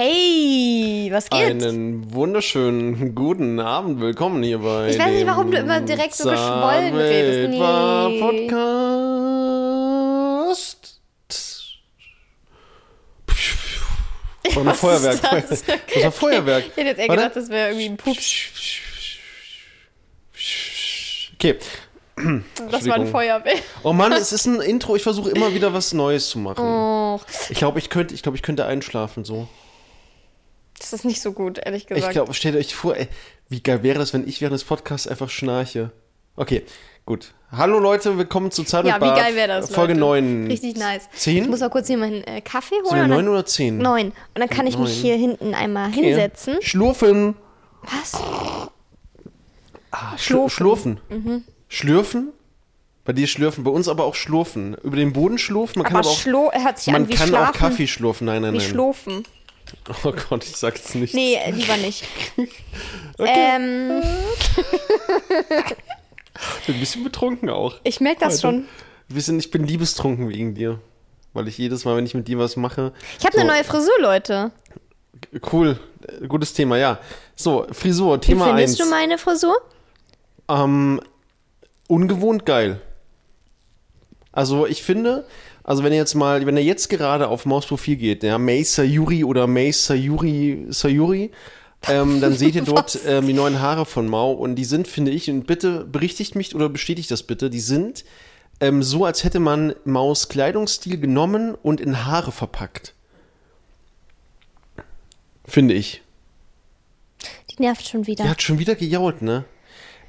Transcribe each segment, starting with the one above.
Hey, was geht? Einen wunderschönen guten Abend. Willkommen hier bei. Ich weiß nicht, warum du immer direkt so geschwollen redest. Nee. Podcast. Das war ein Was Feuerwerk. das? Das war Feuerwerk. Ich hätte jetzt eher Warte. gedacht, das wäre irgendwie ein Pups. Okay. Das war ein. Feuerwerk. Oh Mann, es ist ein Intro. Ich versuche immer wieder was Neues zu machen. Oh, Ich glaube, ich könnte, ich glaube, ich könnte einschlafen so. Das ist nicht so gut, ehrlich Ich gesagt. glaube, stellt euch vor, ey, wie geil wäre das, wenn ich während des Podcasts einfach schnarche. Okay, gut. Hallo Leute, willkommen zu Zeit und ja, wie Bart, geil wäre das? Folge Leute? 9. Richtig nice. Zehn? Ich muss mal kurz hier meinen äh, Kaffee holen. Sind wir und dann- 9 oder 10? Neun. Und dann kann ich mich Neun. hier hinten einmal hinsetzen. Schlurfen. Was? Ah, Schlurfen. Schlurfen. Schlurfen. Mhm. Schlürfen? Bei dir schlürfen, bei uns aber auch schlurfen. Über den Boden schlurfen, man kann Aber aber auch, hört sich man an wie kann Schlafen. auch Kaffee schlurfen. Nein, nein, Wie nein. Oh Gott, ich sag jetzt nicht. Nee, lieber nicht. Okay. Ähm, Bin ein bisschen betrunken auch. ich merke das Heute. schon. Sind, ich bin liebestrunken wegen dir. Weil ich jedes Mal, wenn ich mit dir was mache. Ich habe so, eine neue Frisur, Leute. Cool, gutes Thema, ja. So, Frisur, Wie Thema 1. findest du meine Frisur? Ähm, ungewohnt geil. Also ich finde, also wenn ihr jetzt mal, wenn ihr jetzt gerade auf Mausprofil geht, ja, May Sayuri oder May Sayuri Sayuri, ähm, dann seht ihr dort ähm, die neuen Haare von Mau und die sind, finde ich, und bitte berichtigt mich oder bestätigt das bitte, die sind ähm, so, als hätte man Maus Kleidungsstil genommen und in Haare verpackt. Finde ich. Die nervt schon wieder. Die hat schon wieder gejault, ne?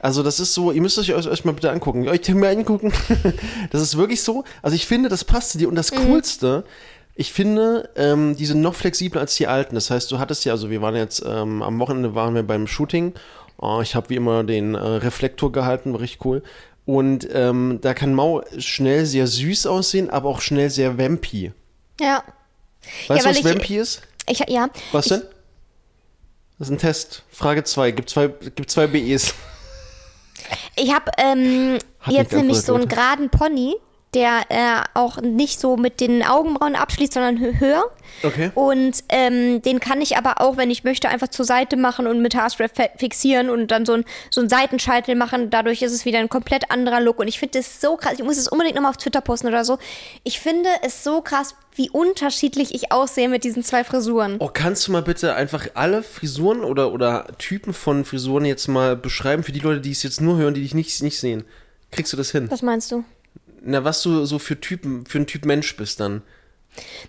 Also das ist so, ihr müsst euch euch mal bitte angucken. Euch mal angucken. Das ist wirklich so. Also ich finde, das passt zu dir. Und das Mhm. Coolste, ich finde, ähm, die sind noch flexibler als die alten. Das heißt, du hattest ja, also wir waren jetzt, ähm, am Wochenende waren wir beim Shooting. Oh, ich habe wie immer den äh, Reflektor gehalten, war richtig cool. Und ähm, da kann Mau schnell sehr süß aussehen, aber auch schnell sehr vampy. Ja. Weißt weil du, was ich- vampy ist? Ich, ja. Was ich, denn? Das ist ein Test. Frage 2. Gibt zwei, gibt zwei BEs. Ich habe ähm, jetzt nämlich so einen geraden Pony, der äh, auch nicht so mit den Augenbrauen abschließt, sondern hö- höher. Okay. Und ähm, den kann ich aber auch, wenn ich möchte, einfach zur Seite machen und mit Haarspray fixieren und dann so ein, so ein Seitenscheitel machen. Dadurch ist es wieder ein komplett anderer Look. Und ich finde es so krass. Ich muss es unbedingt nochmal auf Twitter posten oder so. Ich finde es so krass, wie unterschiedlich ich aussehe mit diesen zwei Frisuren. Oh, kannst du mal bitte einfach alle Frisuren oder, oder Typen von Frisuren jetzt mal beschreiben für die Leute, die es jetzt nur hören, die dich nicht, nicht sehen? Kriegst du das hin? Was meinst du? Na, was du so für Typen, für ein Typ Mensch bist dann.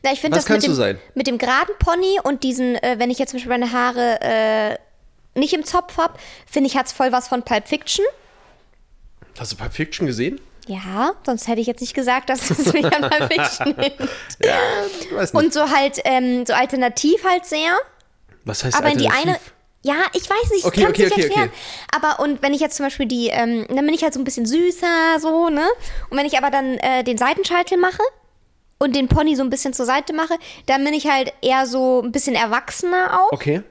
Na, ich finde das mit kannst dem, du sein? mit dem geraden Pony und diesen, äh, wenn ich jetzt zum Beispiel meine Haare äh, nicht im Zopf habe, finde ich, hat es voll was von Pulp Fiction. Hast du Pulp Fiction gesehen? Ja, sonst hätte ich jetzt nicht gesagt, dass es mich an Pulp Fiction nimmt. Ja, ich weiß nicht. Und so halt, ähm, so alternativ halt sehr. was heißt Aber in die eine. Ja, ich weiß nicht, ich Okay, kann okay, es nicht okay, erklären. Aber und wenn ich jetzt zum Beispiel die, ähm, dann bin ich halt so ein bisschen süßer, so, ne? Und wenn ich aber dann äh, den Seitenscheitel mache und den Pony so ein bisschen zur Seite mache, dann bin ich halt eher so ein bisschen erwachsener auch. Okay.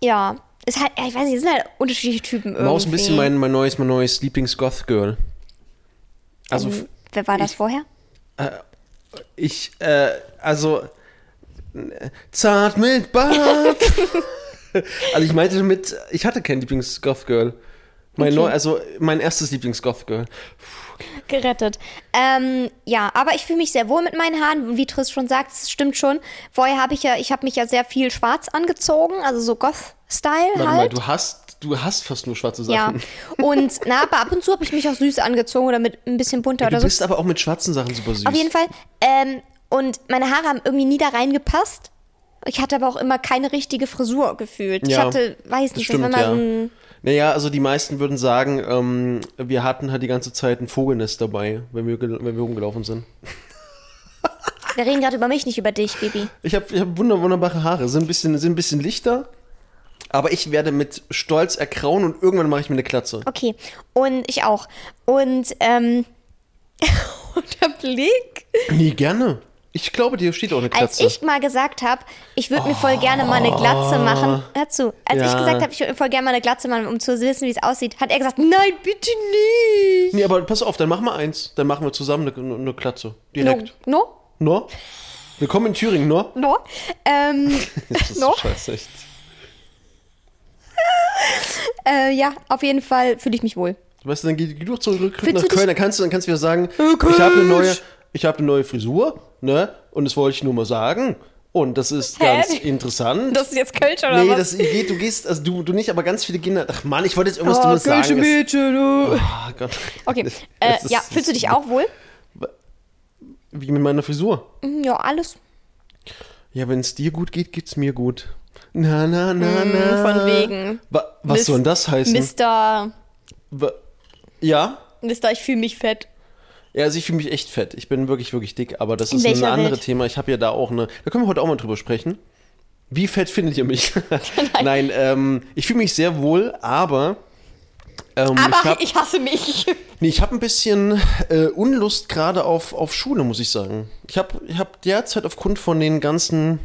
Ja. Ist halt, ich weiß nicht, es sind halt unterschiedliche Typen irgendwie. Maus ein bisschen mein, mein neues, mein neues Lieblings-Goth-Girl. Also, Ähm, Wer war das ich- vorher? ich, äh, also, äh, zart mit Bart. also, ich meinte damit, ich hatte kein Lieblings-Goth-Girl. Mein Okay. also, mein erstes Lieblings-Goth-Girl. Gerettet. Ähm, ja, aber ich fühle mich sehr wohl mit meinen Haaren. Wie Triss schon sagt, es stimmt schon. Vorher habe ich ja, ich habe mich ja sehr viel schwarz angezogen, also so Goth-Style Warte mal, halt. du hast, du hast fast nur schwarze ja. Sachen. Und na, aber ab und zu habe ich mich auch süß angezogen oder mit ein bisschen bunter Du oder so. bist aber auch mit schwarzen Sachen super süß. Auf jeden Fall. Ähm, und meine Haare haben irgendwie nie da reingepasst. Ich hatte aber auch immer keine richtige Frisur gefühlt. ich Ja, hatte, weiß nicht, stimmt, das war ja. mal. Naja, also die meisten würden sagen, ähm, wir hatten halt die ganze Zeit ein Vogelnest dabei, wenn wir, wenn wir rumgelaufen sind. Wir reden gerade über mich, nicht über dich, Baby. Ich habe ich hab wunder, wunderbare Haare, sind ein, bisschen, sind ein bisschen lichter, aber ich werde mit Stolz erkrauen und irgendwann mache ich mir eine Klatze. Okay. Und ich auch. Und, ähm. der Blick. Nee, gerne. Ich glaube, dir steht auch eine Als Klatze. ich mal gesagt habe, ich würde mir voll gerne mal eine Glatze machen. Hör zu. Als ich Ja. gesagt habe, ich würde mir voll gerne mal eine Glatze machen, um zu wissen, wie es aussieht, hat er gesagt, nein, bitte nicht. nee, aber pass auf, dann machen wir eins. Dann machen wir zusammen eine, eine Klatze. No? Direkt. no? No? Willkommen in Thüringen, ne? No. Ähm, Das ist No? scheiße, echt. äh, ja, auf jeden Fall fühle ich mich wohl. Weißt du, dann geh, geh doch zurück nach du Köln, dann kannst du, dann kannst du wieder sagen, Kölsch. ich habe eine neue, ich habe eine neue Frisur, ne? Und das wollte ich nur mal sagen. Und das ist Hä? ganz interessant. Das ist jetzt Kölsch oder nee, was? das geht, du gehst, also du, du nicht, aber ganz viele Kinder. Ach Mann, ich wollte jetzt irgendwas oh, Dummes sagen. Kölsche Das- Mädchen, du. Ah, Gott. Okay, Das- äh, das ja, fühlst du dich auch wohl? Wie mit meiner Frisur. Mhm, Ja, alles. Ja, wenn es dir gut geht, geht's mir gut. Na, na, na, Mhm, na. von wegen. Wa was Mis- soll denn das heißen? Mister, Wa ja? Mister, ich fühle mich fett. Ja, also ich fühle mich echt fett. Ich bin wirklich, wirklich dick, aber das In ist ein anderes? Thema. Ich habe ja da auch eine. Da können wir heute auch mal drüber sprechen. Wie fett findet ihr mich? Nein, ähm, ich fühle mich sehr wohl, aber. Ähm, Aber ich habe ich hasse mich. nee, ich hab ein bisschen äh, Unlust gerade auf, auf Schule, muss ich sagen. Ich habe ich hab derzeit aufgrund von den ganzen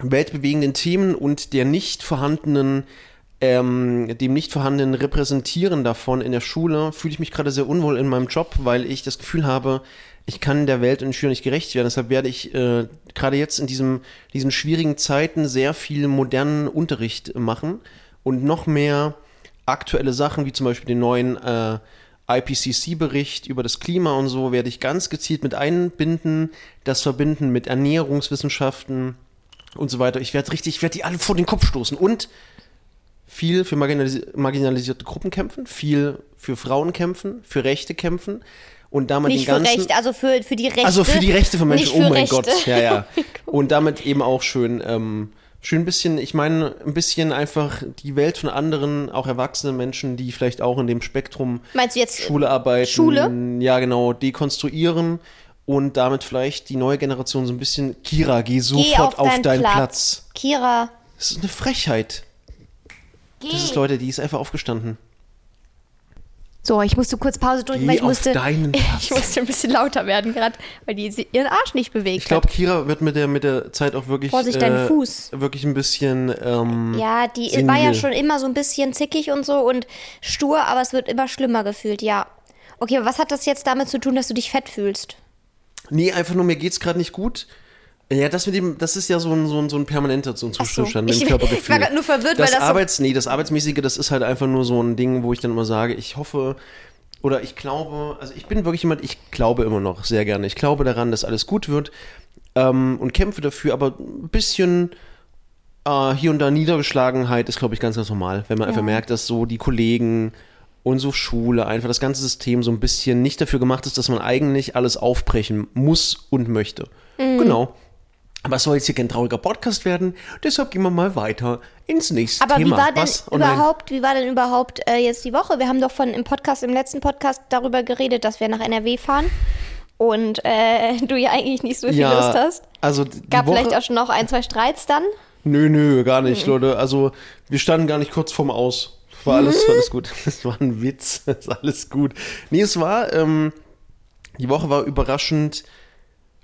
weltbewegenden Themen und der nicht vorhandenen, ähm, dem nicht vorhandenen Repräsentieren davon in der Schule, fühle ich mich gerade sehr unwohl in meinem Job, weil ich das Gefühl habe, ich kann der Welt und Schülern nicht gerecht werden. Deshalb werde ich äh, gerade jetzt in diesem, diesen schwierigen Zeiten sehr viel modernen Unterricht machen und noch mehr aktuelle Sachen, wie zum Beispiel den neuen äh, IPCC-Bericht über das Klima und so, werde ich ganz gezielt mit einbinden, das verbinden mit Ernährungswissenschaften und so weiter. Ich werde richtig, ich werde die alle vor den Kopf stoßen und viel für marginalis marginalisierte Gruppen kämpfen, viel für Frauen kämpfen, für Rechte kämpfen und damit Nicht den für ganzen Rechte, also für, für die Rechte. also für die Rechte von Menschen, oh für mein Rechte. Gott, ja, ja. Und damit eben auch schön, ähm, schön ein bisschen, ich meine, ein bisschen einfach die Welt von anderen, auch erwachsenen Menschen, die vielleicht auch in dem Spektrum Meinst du jetzt Schule arbeiten, Schule? ja genau, dekonstruieren und damit vielleicht die neue Generation so ein bisschen, Kira, geh Geh sofort auf, deinen Platz. Kira, Das ist eine Frechheit. Geh. Das ist, Leute, die ist einfach aufgestanden. So, ich musste kurz Pause drücken, weil ich musste, deinen ich musste ein bisschen lauter werden gerade, weil die ihren Arsch nicht bewegt Ich glaube, Kira wird mit der, mit der Zeit auch wirklich, Vorsicht, dein Fuß. wirklich ein bisschen, ähm. Ja, die senil. war ja schon immer so ein bisschen zickig und so und stur, aber es wird immer schlimmer gefühlt, ja. Okay, aber was hat das jetzt damit zu tun, dass du dich fett fühlst? Nee, einfach nur, mir geht's gerade nicht gut. Ja, das mit dem, das ist ja so ein, so ein, so ein permanenter so ein so. Zustand Ich- im Körpergefühl. ich war nur verwirrt, das weil das so- Arbeits, nee, das Arbeitsmäßige, das ist halt einfach nur so ein Ding, wo ich dann immer sage, ich hoffe, oder ich glaube, also ich bin wirklich jemand, ich glaube immer noch sehr gerne. Ich glaube daran, dass alles gut wird ähm, und kämpfe dafür, aber ein bisschen äh, hier und da Niedergeschlagenheit ist, glaube ich, ganz, ganz normal, wenn man einfach merkt, dass so die Kollegen und so Schule, einfach das ganze System so ein bisschen nicht dafür gemacht ist, dass man eigentlich alles aufbrechen muss und möchte. Mhm. Genau. Aber es soll jetzt hier kein trauriger Podcast werden, deshalb gehen wir mal weiter ins nächste Aber Thema. wie war denn Was? Oh überhaupt, wie war denn überhaupt äh, jetzt die Woche? Wir haben doch von im Podcast, im letzten Podcast darüber geredet, dass wir nach NRW fahren. Und äh, du ja eigentlich nicht so viel ja, Lust hast. Also Gab Woche, vielleicht auch schon noch ein, zwei Streits dann. Nö, nö, gar nicht, Leute. Also wir standen gar nicht kurz vorm Aus. War alles, Hm. war alles gut. Es war ein Witz. Es ist alles gut. Nee, es war, ähm, die Woche war überraschend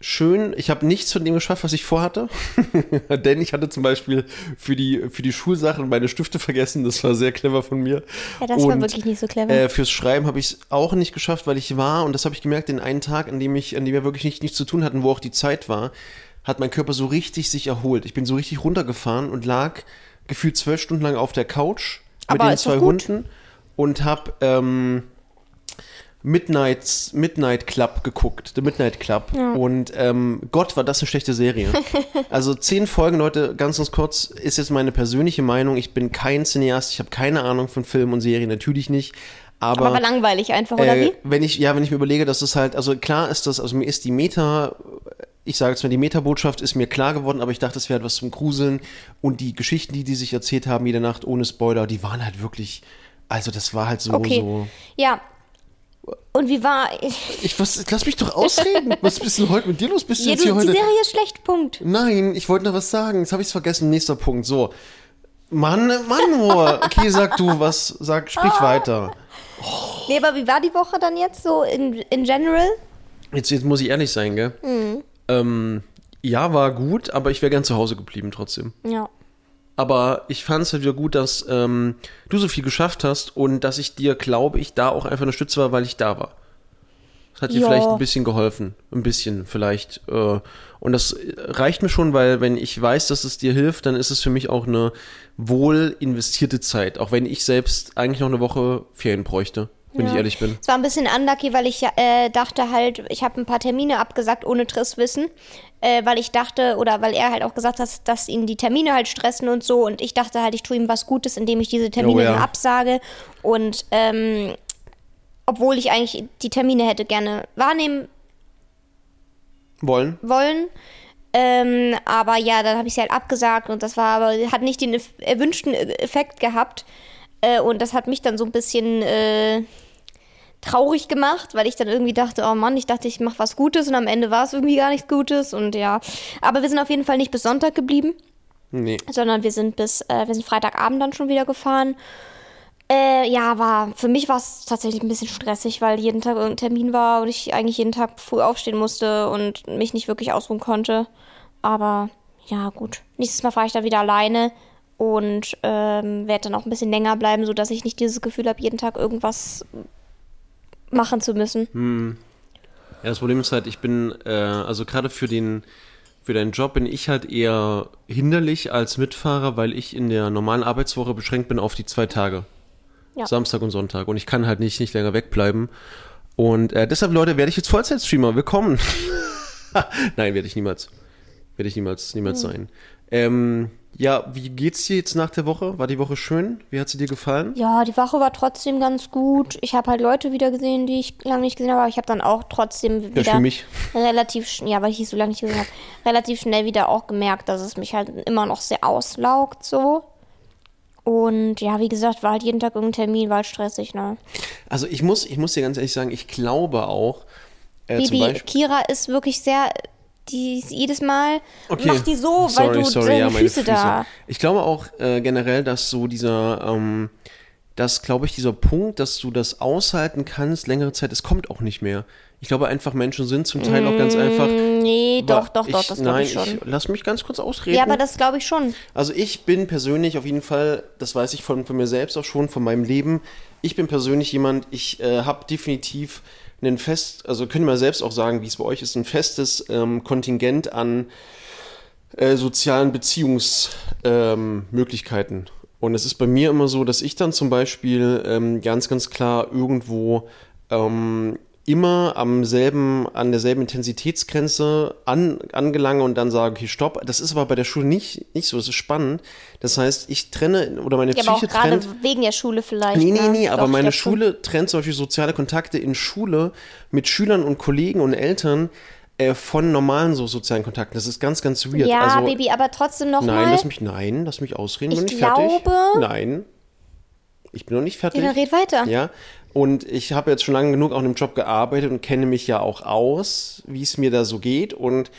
schön. Ich habe nichts von dem geschafft, was ich vorhatte. Denn ich hatte zum Beispiel für die, für die Schulsachen meine Stifte vergessen. Das war sehr clever von mir. Ja, das war Und, wirklich nicht so clever. Äh, fürs Schreiben habe ich es auch nicht geschafft, weil ich war, und das habe ich gemerkt, den einen Tag, an dem ich, an dem wir wirklich nicht, nichts zu tun hatten, wo auch die Zeit war, hat mein Körper so richtig sich erholt. Ich bin so richtig runtergefahren und lag gefühlt zwölf Stunden lang auf der Couch mit Aber den ist doch zwei. Hunden und habe ähm, Midnight, Midnight Club geguckt, The Midnight Club. Und ähm, Gott, war das eine schlechte Serie. also zehn Folgen, Leute, ganz, ganz kurz, ist jetzt meine persönliche Meinung. Ich bin kein Cineast, ich habe keine Ahnung von Filmen und Serien, natürlich nicht. Aber, Aber war langweilig einfach, oder äh, wie? wenn ich, ja, wenn ich mir überlege, dass es halt, also klar ist das, also mir ist die Meta, ich sage jetzt mal, die Meta-Botschaft ist mir klar geworden, aber ich dachte, es wäre etwas zum Gruseln. Und die Geschichten, die die sich erzählt haben, jede Nacht ohne Spoiler, die waren halt wirklich, also das war halt so, Okay. so. Ja. Und wie war. Ich, was, lass mich doch ausreden. Was ist denn heute mit dir los? Bist du Ja, jetzt hier du, die heute? Serie ist schlecht, Punkt. Nein, ich wollte noch was sagen. Jetzt habe ich es vergessen. Nächster Punkt. So. Mann, Mann, nur. Okay, sag du was. Sag, sprich Ah. weiter. Nee, aber wie war die Woche dann jetzt so in, in general? Jetzt, jetzt muss ich ehrlich sein, gell? Mhm. Ähm, ja, war gut, aber ich wäre gern zu Hause geblieben trotzdem. Ja. Aber ich fand es halt wieder gut, dass ähm, du so viel geschafft hast und dass ich dir, glaube ich, da auch einfach eine Stütze war, weil ich da war. Das hat dir Ja. vielleicht ein bisschen geholfen. Ein bisschen vielleicht. Äh, und das reicht mir schon, weil wenn ich weiß, dass es dir hilft, dann ist es für mich auch eine wohl investierte Zeit. Auch wenn ich selbst eigentlich noch eine Woche Ferien bräuchte, wenn ich Ja. ehrlich bin. Es war ein bisschen unlucky, weil ich äh, dachte halt, ich habe ein paar Termine abgesagt ohne Triss wissen, äh, weil ich dachte, oder weil er halt auch gesagt hat, dass ihn die Termine halt stressen und so und ich dachte halt, ich tue ihm was Gutes, indem ich diese Termine Oh ja. absage und ähm, obwohl ich eigentlich die Termine hätte gerne wahrnehmen Wollen? wollen. Ähm, aber ja, dann habe ich sie halt abgesagt und das war aber, hat nicht den erwünschten Effekt gehabt. Äh, und das hat mich dann so ein bisschen äh, traurig gemacht, weil ich dann irgendwie dachte, oh Mann, ich dachte, ich mache was Gutes und am Ende war es irgendwie gar nichts Gutes und ja. Aber wir sind auf jeden Fall nicht bis Sonntag geblieben, Nee. sondern wir sind bis, äh, wir sind Freitagabend dann schon wieder gefahren. Äh, ja, war, für mich war es tatsächlich ein bisschen stressig, weil jeden Tag irgendein Termin war und ich eigentlich jeden Tag früh aufstehen musste und mich nicht wirklich ausruhen konnte. Aber ja, gut. Nächstes Mal fahre ich da wieder alleine und ähm, werde dann auch ein bisschen länger bleiben, sodass ich nicht dieses Gefühl habe, jeden Tag irgendwas machen zu müssen. Ja, das Problem ist halt, ich bin, äh, also gerade für den, für deinen Job bin ich halt eher hinderlich als Mitfahrer, weil ich in der normalen Arbeitswoche beschränkt bin auf die zwei Tage. Ja. Samstag und Sonntag. Und ich kann halt nicht, nicht länger wegbleiben. Und äh, deshalb, Leute, werde ich jetzt Vollzeitstreamer. Willkommen. Nein, werde ich niemals. Werde ich niemals, niemals sein. Ähm, ja, wie geht's dir jetzt nach der Woche? War die Woche schön? Wie hat sie dir gefallen? Ja, die Woche war trotzdem ganz gut. Ich habe halt Leute wieder gesehen, die ich lange nicht gesehen habe, aber ich habe dann auch trotzdem wieder für mich. relativ ja, weil ich dich so lange nicht gesehen habe, relativ schnell wieder auch gemerkt, dass es mich halt immer noch sehr auslaugt so. Und ja, wie gesagt, war halt jeden Tag irgendein Termin, war halt stressig, ne? Also ich muss, ich muss dir ganz ehrlich sagen, ich glaube auch, äh, Bibi. Kira ist wirklich sehr, die ist jedes Mal Okay. macht die so, weil Sorry, du sorry, deine ja, meine Füße, da. Ich glaube auch äh, generell, dass so dieser, ähm, dass, glaube ich, dieser Punkt, dass du das aushalten kannst, längere Zeit, es kommt auch nicht mehr. Ich glaube einfach, Menschen sind zum Teil auch ganz einfach. Nee, doch, doch, ich, doch, das glaube nein, ich schon. lass mich ganz kurz ausreden. ja, aber das glaube ich schon. Also ich bin persönlich auf jeden Fall, das weiß ich von, von mir selbst auch schon, von meinem Leben, ich bin persönlich jemand, ich äh, habe definitiv einen fest, also ihr mal selbst auch sagen, wie es bei euch ist, ein festes ähm, Kontingent an äh, sozialen Beziehungsmöglichkeiten. Ähm. Und es ist bei mir immer so, dass ich dann zum Beispiel ähm, ganz, ganz klar irgendwo ähm, immer am selben, an derselben Intensitätsgrenze an, angelange und dann sage, okay, stopp. Das ist aber bei der Schule nicht, nicht so, das ist spannend. Das heißt, ich trenne, oder meine Ja, aber auch Psyche gerade trennt. wegen der Schule vielleicht. Nee, nee, ne? nee, aber meine glaub schon. Schule trennt zum Beispiel soziale Kontakte in Schule mit Schülern und Kollegen und Eltern äh, von normalen so sozialen Kontakten. Das ist ganz, ganz weird. Ja, also, Baby, aber trotzdem noch Nein, mal. lass mich, nein, lass mich ausreden. Ich bin noch nicht fertig. glaube- Nein. Ich bin noch nicht fertig. Ja, dann red weiter. Ja. Und ich habe jetzt schon lange genug auch in dem Job gearbeitet und kenne mich ja auch aus, wie es mir da so geht. Und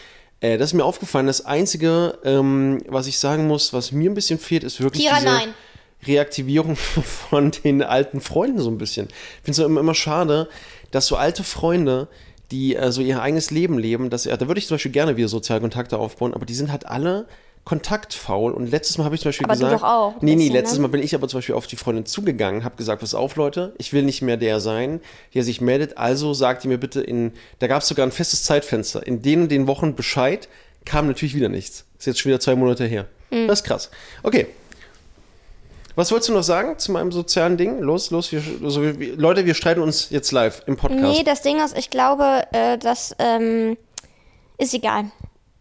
äh, das ist mir aufgefallen. Das Einzige, ähm, was ich sagen muss, was mir ein bisschen fehlt, ist wirklich Kira, diese nein. Reaktivierung von den alten Freunden so ein bisschen. Ich finde es immer, immer schade, dass so alte Freunde, die äh, so ihr eigenes Leben leben, dass, ja, da würde ich zum Beispiel gerne wieder soziale Kontakte aufbauen, aber die sind halt alle kontaktfaul. Und letztes Mal habe ich zum Beispiel Aber du gesagt, doch auch nee, nee, bisschen, letztes ne? Mal bin ich aber zum Beispiel auf die Freundin zugegangen, habe gesagt, pass auf, Leute, ich will nicht mehr der sein, der sich meldet. Also sagt ihr mir bitte in, da gab es sogar ein festes Zeitfenster, in den und den Wochen Bescheid, kam natürlich wieder nichts. Ist jetzt schon wieder zwei Monate her. Hm. Das ist krass. Okay. Was wolltest du noch sagen zu meinem sozialen Ding? Los, los, wir, also wir, Leute, wir streiten uns jetzt live im Podcast. Nee, das Ding ist, ich glaube, äh, das ähm, ist egal.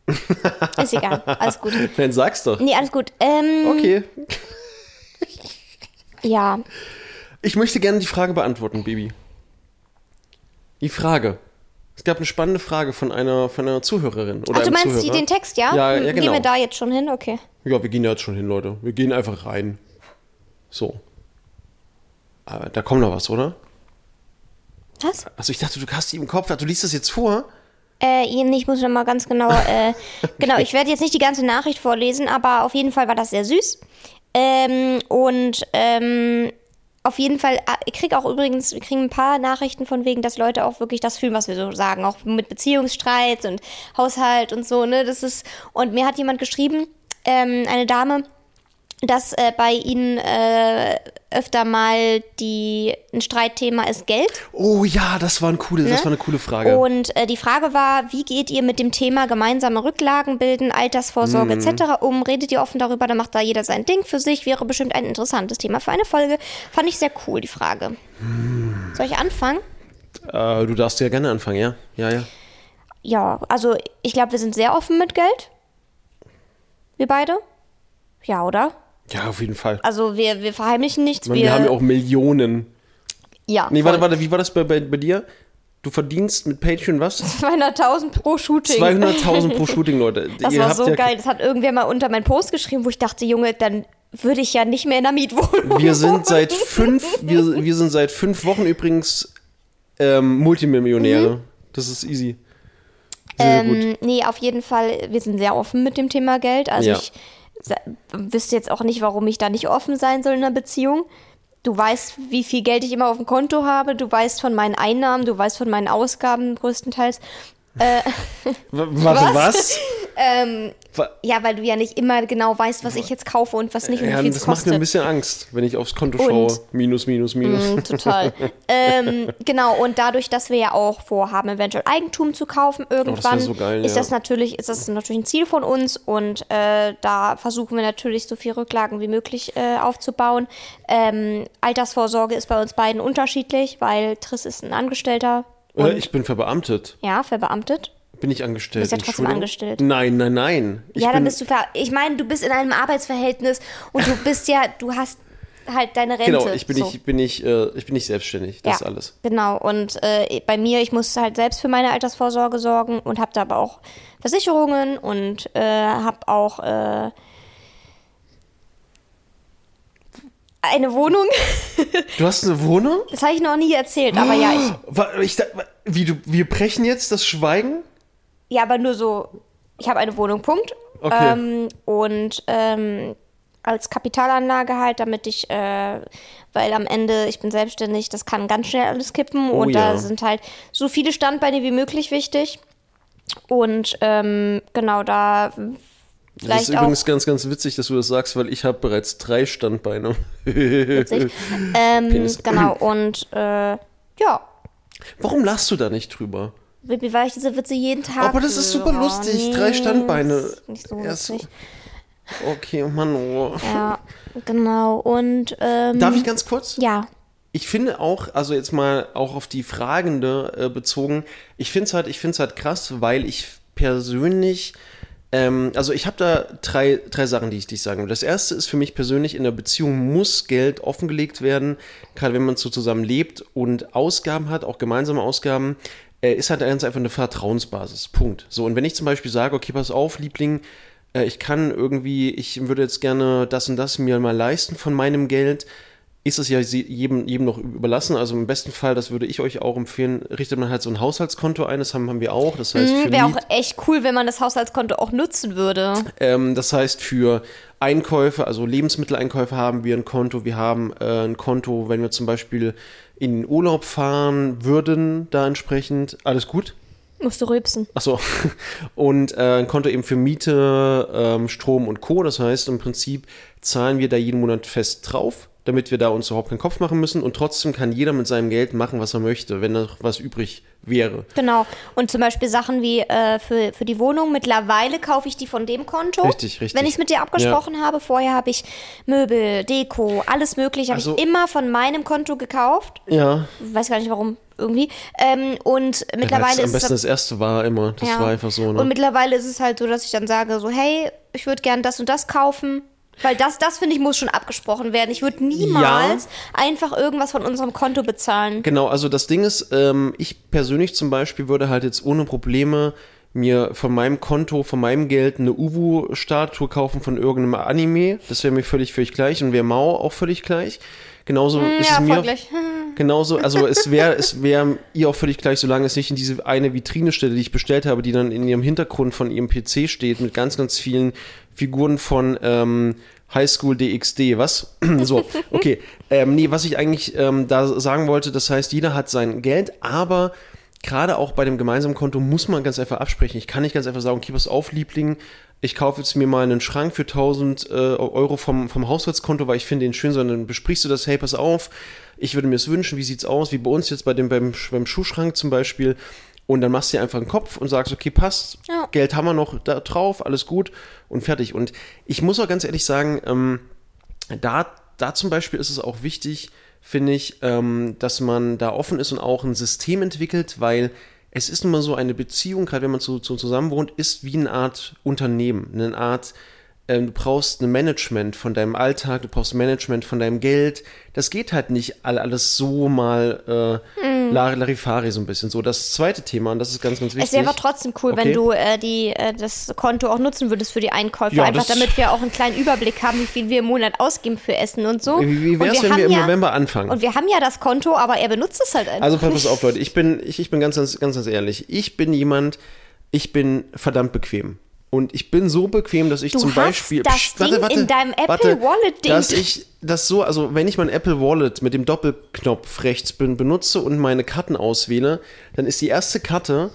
Ist egal. Alles gut. Dann sag's doch. Nee, alles gut. Ähm, Okay. Ja. Ich möchte gerne die Frage beantworten, Baby. Die Frage. Es gab eine spannende Frage von einer, von einer Zuhörerin. Oder Ach, du meinst die, den Text, ja? Ja, ja, genau. Gehen wir da jetzt schon hin? Okay. Ja, wir gehen ja jetzt schon hin, Leute. Wir gehen einfach rein. So. Aber da kommt noch was, oder? Was? Also ich dachte, du hast die im Kopf. Du liest das jetzt vor? Äh, ich muss noch mal ganz genau, äh, genau, ich werde jetzt nicht die ganze Nachricht vorlesen, aber auf jeden Fall war das sehr süß. Ähm, und ähm, auf jeden Fall, ah, ich kriege auch übrigens, wir kriegen ein paar Nachrichten von wegen, dass Leute auch wirklich das fühlen, was wir so sagen, auch mit Beziehungsstreit und Haushalt und so, ne, das ist, und mir hat jemand geschrieben, ähm, eine Dame, dass äh, bei Ihnen äh, öfter mal die, ein Streitthema ist Geld. Oh ja, das war, ein coole, das Ne? war eine coole Frage. Und äh, die Frage war, wie geht ihr mit dem Thema gemeinsame Rücklagen bilden, Altersvorsorge Mhm. etc. um? Redet ihr offen darüber, dann macht da jeder sein Ding für sich. Wäre bestimmt ein interessantes Thema für eine Folge. Fand ich sehr cool, die Frage. Hm. Soll ich anfangen? Äh, du darfst ja gerne anfangen, ja? Ja, ja. Ja, also ich glaube, wir sind sehr offen mit Geld. Wir beide? Ja, oder? Ja, auf jeden Fall. Also wir, wir verheimlichen nichts. Ich meine, wir haben ja auch Millionen. ja, Nee, voll. warte, warte, wie war das bei, bei, bei dir? Du verdienst mit Patreon was? 200.000 pro Shooting. 200.000 pro Shooting, Leute. Das Ihr war so ja, geil. Das hat irgendwer mal unter meinen Post geschrieben, wo ich dachte, Junge, dann würde ich ja nicht mehr in der Mietwohnung. Wir sind seit fünf, wir, wir sind seit fünf Wochen übrigens ähm, Multimillionäre. Das ist easy. Sehr gut. Ähm, nee, auf jeden Fall, wir sind sehr offen mit dem Thema Geld. Also Ja. ich wüsste jetzt auch nicht, warum ich da nicht offen sein soll in einer Beziehung. Du weißt, wie viel Geld ich immer auf dem Konto habe. Du weißt von meinen Einnahmen, du weißt von meinen Ausgaben größtenteils. W- Warte, was? Ähm, Wa- ja, weil du ja nicht immer genau weißt, was ich jetzt kaufe und was nicht und Ja, wie viel es das macht mir ein kostet. bisschen Angst, wenn ich aufs Konto Und- schaue. Minus, minus, minus. Mm, total. ähm, genau, und dadurch, dass wir ja auch vorhaben, eventuell Eigentum zu kaufen irgendwann, so geil, ist ja. das natürlich, ist das natürlich ein Ziel von uns und äh, da versuchen wir natürlich so viel Rücklagen wie möglich äh, aufzubauen. Ähm, Altersvorsorge ist bei uns beiden unterschiedlich, weil Triss ist ein Angestellter. Und, ich bin verbeamtet. ja, verbeamtet. Bin ich angestellt? Du bist ja trotzdem angestellt. Nein, nein, nein. Ich ja, dann bist du ver Ich meine, du bist in einem Arbeitsverhältnis und du bist ja, du hast halt deine Rente. Genau, ich bin so. nicht, bin nicht, äh, ich bin nicht selbstständig. Das ist alles. Genau, und äh, bei mir, ich muss halt selbst für meine Altersvorsorge sorgen und habe da aber auch Versicherungen und äh, habe auch äh, eine Wohnung. Du hast eine Wohnung? Das habe ich noch nie erzählt, aber ja, ich, ich, wie du, wir brechen jetzt das Schweigen? Ja, aber nur so, ich habe eine Wohnung, Punkt. Okay. Ähm, und ähm, als Kapitalanlage halt, damit ich, äh, weil am Ende, ich bin selbstständig, das kann ganz schnell alles kippen Oh und ja. da sind halt so viele Standbeine wie möglich wichtig. Und ähm, genau, da Das ist vielleicht auch übrigens ganz, ganz witzig, dass du das sagst, weil ich habe bereits drei Standbeine. witzig. ähm, genau, und äh, ja, Warum lachst du da nicht drüber? Wie wie war ich diese Witze jeden Tag? Aber das ist super lustig. Drei Standbeine. Nicht so lustig. Okay, Mann. Oh. Ja, genau. Und ähm, Darf ich ganz kurz? ja, Ich finde auch, also jetzt mal auch auf die Fragende äh, bezogen, ich finde es halt, ich finde es halt krass, weil ich persönlich, ähm, also ich habe da drei, drei Sachen, die ich dich sagen will. Das erste ist für mich persönlich, in der Beziehung muss Geld offengelegt werden, gerade wenn man so zusammen lebt und Ausgaben hat, auch gemeinsame Ausgaben, ist halt ganz einfach eine Vertrauensbasis. Punkt. So, und wenn ich zum Beispiel sage, okay, pass auf, Liebling, äh, ich kann irgendwie, ich würde jetzt gerne das und das mir mal leisten von meinem Geld, ist es ja jedem, jedem noch überlassen. Also im besten Fall, das würde ich euch auch empfehlen, richtet man halt so ein Haushaltskonto ein, das haben, haben wir auch. Das heißt, für wäre auch echt cool, wenn man das Haushaltskonto auch nutzen würde. ähm, das heißt, für Einkäufe, also Lebensmitteleinkäufe haben wir ein Konto. Wir haben äh, ein Konto, wenn wir zum Beispiel in den Urlaub fahren würden, da entsprechend. Alles gut? Musst du rülpsen. Achso. Und äh, ein Konto eben für Miete, ähm, Strom und Co. Das heißt, im Prinzip zahlen wir da jeden Monat fest drauf, damit wir da uns überhaupt keinen Kopf machen müssen. Und trotzdem kann jeder mit seinem Geld machen, was er möchte, wenn noch was übrig wäre. Genau. Und zum Beispiel Sachen wie äh, für, für die Wohnung. Mittlerweile kaufe ich die von dem Konto. Richtig, richtig. Wenn ich es mit dir abgesprochen habe. Vorher habe ich Möbel, Deko, alles mögliche. Habe Also- ich immer von meinem Konto gekauft. Ja. Weiß gar nicht warum. Irgendwie. Ähm, und mittlerweile am ist besten es. das erste war immer. Das ja. war einfach so, Und ne? mittlerweile ist es halt so, dass ich dann sage: so, hey, ich würde gern das und das kaufen. Weil das, das finde ich, muss schon abgesprochen werden. Ich würde niemals einfach irgendwas von unserem Konto bezahlen. Genau, also das Ding ist, ähm, ich persönlich zum Beispiel würde halt jetzt ohne Probleme mir von meinem Konto, von meinem Geld eine Uwu-Statue kaufen von irgendeinem Anime. Das wäre mir völlig, völlig gleich und wäre Mao auch völlig gleich. Genauso ist ja, es mir. gleich. Genauso, also es wäre es wäre ihr auch völlig gleich, solange es nicht in diese eine Vitrine stelle, die ich bestellt habe, die dann in ihrem Hintergrund von ihrem PC steht, mit ganz, ganz vielen Figuren von ähm, Highschool DxD, was? so, okay. Ähm, nee, was ich eigentlich ähm, da sagen wollte, das heißt, jeder hat sein Geld, aber gerade auch bei dem gemeinsamen Konto muss man ganz einfach absprechen. Ich kann nicht ganz einfach sagen, okay, pass auf, Liebling, ich kaufe jetzt mir mal einen Schrank für 1000 äh, Euro vom, vom Haushaltskonto, weil ich finde den schön, sondern besprichst du das, hey, pass auf, ich würde mir es wünschen, wie sieht's aus, wie bei uns jetzt bei dem, beim, beim Schuhschrank zum Beispiel. Und dann machst du dir einfach einen Kopf und sagst, okay, passt, Ja. Geld haben wir noch da drauf, alles gut und fertig. Und ich muss auch ganz ehrlich sagen, ähm, da, da zum Beispiel ist es auch wichtig, finde ich, ähm, dass man da offen ist und auch ein System entwickelt, weil es ist nun mal so, eine Beziehung, gerade wenn man so, so zusammen wohnt, ist wie eine Art Unternehmen, eine Art, ähm, du brauchst ein Management von deinem Alltag, du brauchst Management von deinem Geld. Das geht halt nicht all, alles so mal äh. Lar- Larifari so ein bisschen. So, das zweite Thema, und das ist ganz, ganz wichtig. Es wäre aber trotzdem cool, Okay. wenn du äh, die, äh, das Konto auch nutzen würdest für die Einkäufe. Ja, einfach damit wir auch einen kleinen Überblick haben, wie viel wir im Monat ausgeben für Essen und so. Wie, wie wäre es, wenn wir im ja, November anfangen? Und wir haben ja das Konto, aber er benutzt es halt einfach. Also pass auf, Leute, ich bin, ich, ich bin ganz, ganz, ganz, ganz ehrlich. Ich bin jemand, ich bin verdammt bequem. Und ich bin so bequem, dass ich Du zum Beispiel. das Psst, Ding in deinem Apple Wallet Ding Dass ich das so, also wenn ich mein Apple Wallet mit dem Doppelknopf rechts bin, benutze und meine Karten auswähle, dann ist die erste Karte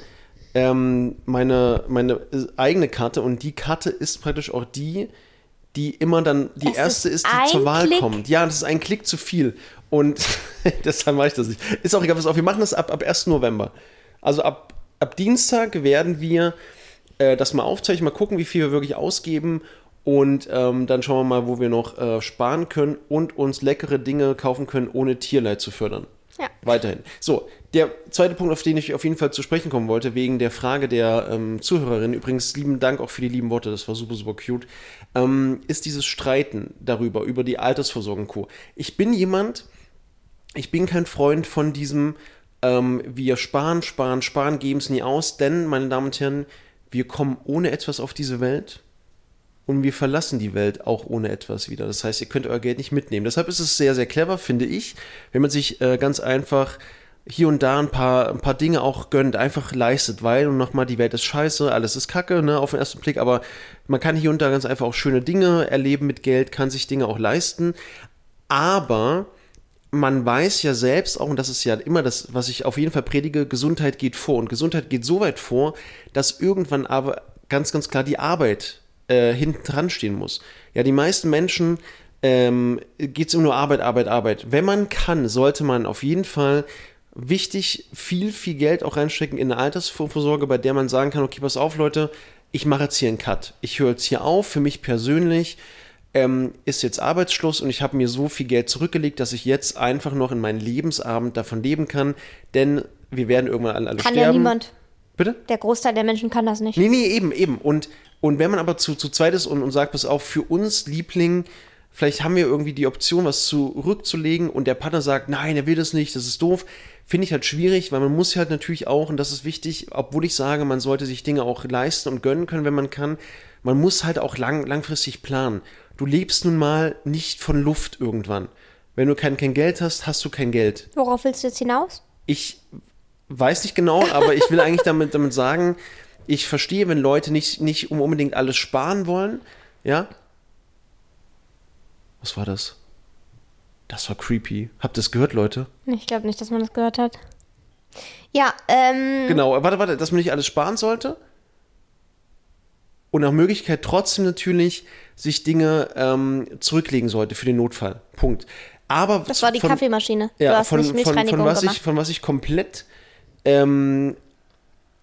ähm, meine, meine äh, eigene Karte und die Karte ist praktisch auch die, die immer dann die Es erste ist ist, die zur Wahl Klick. kommt. Ja, das ist ein Klick zu viel. Und deshalb mache ich das nicht. Ist auch egal, pass auf, wir machen das ab, ab 1. November. Also ab, ab Dienstag werden wir äh, das mal aufzeichnen, mal gucken, wie viel wir wirklich ausgeben. Und ähm, dann schauen wir mal, wo wir noch äh, sparen können und uns leckere Dinge kaufen können, ohne Tierleid zu fördern. Ja. Weiterhin. So, der zweite Punkt, auf den ich auf jeden Fall zu sprechen kommen wollte, wegen der Frage der ähm, Zuhörerin, übrigens lieben Dank auch für die lieben Worte, das war super, super cute, ähm, ist dieses Streiten darüber, über die Altersvorsorge und Co. Ich bin jemand, ich bin kein Freund von diesem, ähm, wir sparen, sparen, sparen, geben es nie aus, denn, meine Damen und Herren, wir kommen ohne etwas auf diese Welt und wir verlassen die Welt auch ohne etwas wieder. Das heißt, ihr könnt euer Geld nicht mitnehmen. Deshalb ist es sehr, sehr clever, finde ich, wenn man sich äh, ganz einfach hier und da ein paar, ein paar Dinge auch gönnt, einfach leistet, weil, und nochmal, die Welt ist scheiße, alles ist kacke, ne, auf den ersten Blick, aber man kann hier und da ganz einfach auch schöne Dinge erleben mit Geld, kann sich Dinge auch leisten, aber man weiß ja selbst auch, und das ist ja immer das, was ich auf jeden Fall predige, Gesundheit geht vor. Und Gesundheit geht so weit vor, dass irgendwann aber ganz, ganz klar die Arbeit äh, hinten dran stehen muss. Ja, die meisten Menschen ähm, geht es immer nur Arbeit, Arbeit, Arbeit. Wenn man kann, sollte man auf jeden Fall wichtig viel, viel Geld auch reinstecken in eine Altersvorsorge, bei der man sagen kann, okay, pass auf, Leute, ich mache jetzt hier einen Cut. Ich höre jetzt hier auf, für mich persönlich ähm, ist jetzt Arbeitsschluss und ich habe mir so viel Geld zurückgelegt, dass ich jetzt einfach noch in meinen Lebensabend davon leben kann, denn wir werden irgendwann alle, alle Kann sterben. ja niemand. Bitte? Der Großteil der Menschen kann das nicht. Nee, nee, eben, eben. Und, und wenn man aber zu, zu zweit ist und, und sagt, pass auf, für uns, Liebling, vielleicht haben wir irgendwie die Option, was zurückzulegen und der Partner sagt, nein, er will das nicht, das ist doof, finde ich halt schwierig, weil man muss halt natürlich auch, und das ist wichtig, obwohl ich sage, man sollte sich Dinge auch leisten und gönnen können, wenn man kann, man muss halt auch lang, langfristig planen. Du lebst nun mal nicht von Luft irgendwann. Wenn du kein, kein Geld hast, hast du kein Geld. Worauf willst du jetzt hinaus? Ich weiß nicht genau, aber ich will eigentlich damit, damit sagen, ich verstehe, wenn Leute nicht, nicht unbedingt alles sparen wollen. Ja? Was war das? Das war creepy. Habt ihr es gehört, Leute? Ich glaube nicht, dass man das gehört hat. Ja, ähm, Genau, warte, warte, dass man nicht alles sparen sollte. Und nach Möglichkeit trotzdem natürlich sich Dinge ähm, zurücklegen sollte für den Notfall. Punkt. Aber das war die von- Kaffeemaschine. du Ja, hast von, nicht von, von, was gemacht. ich, von was ich komplett, ähm,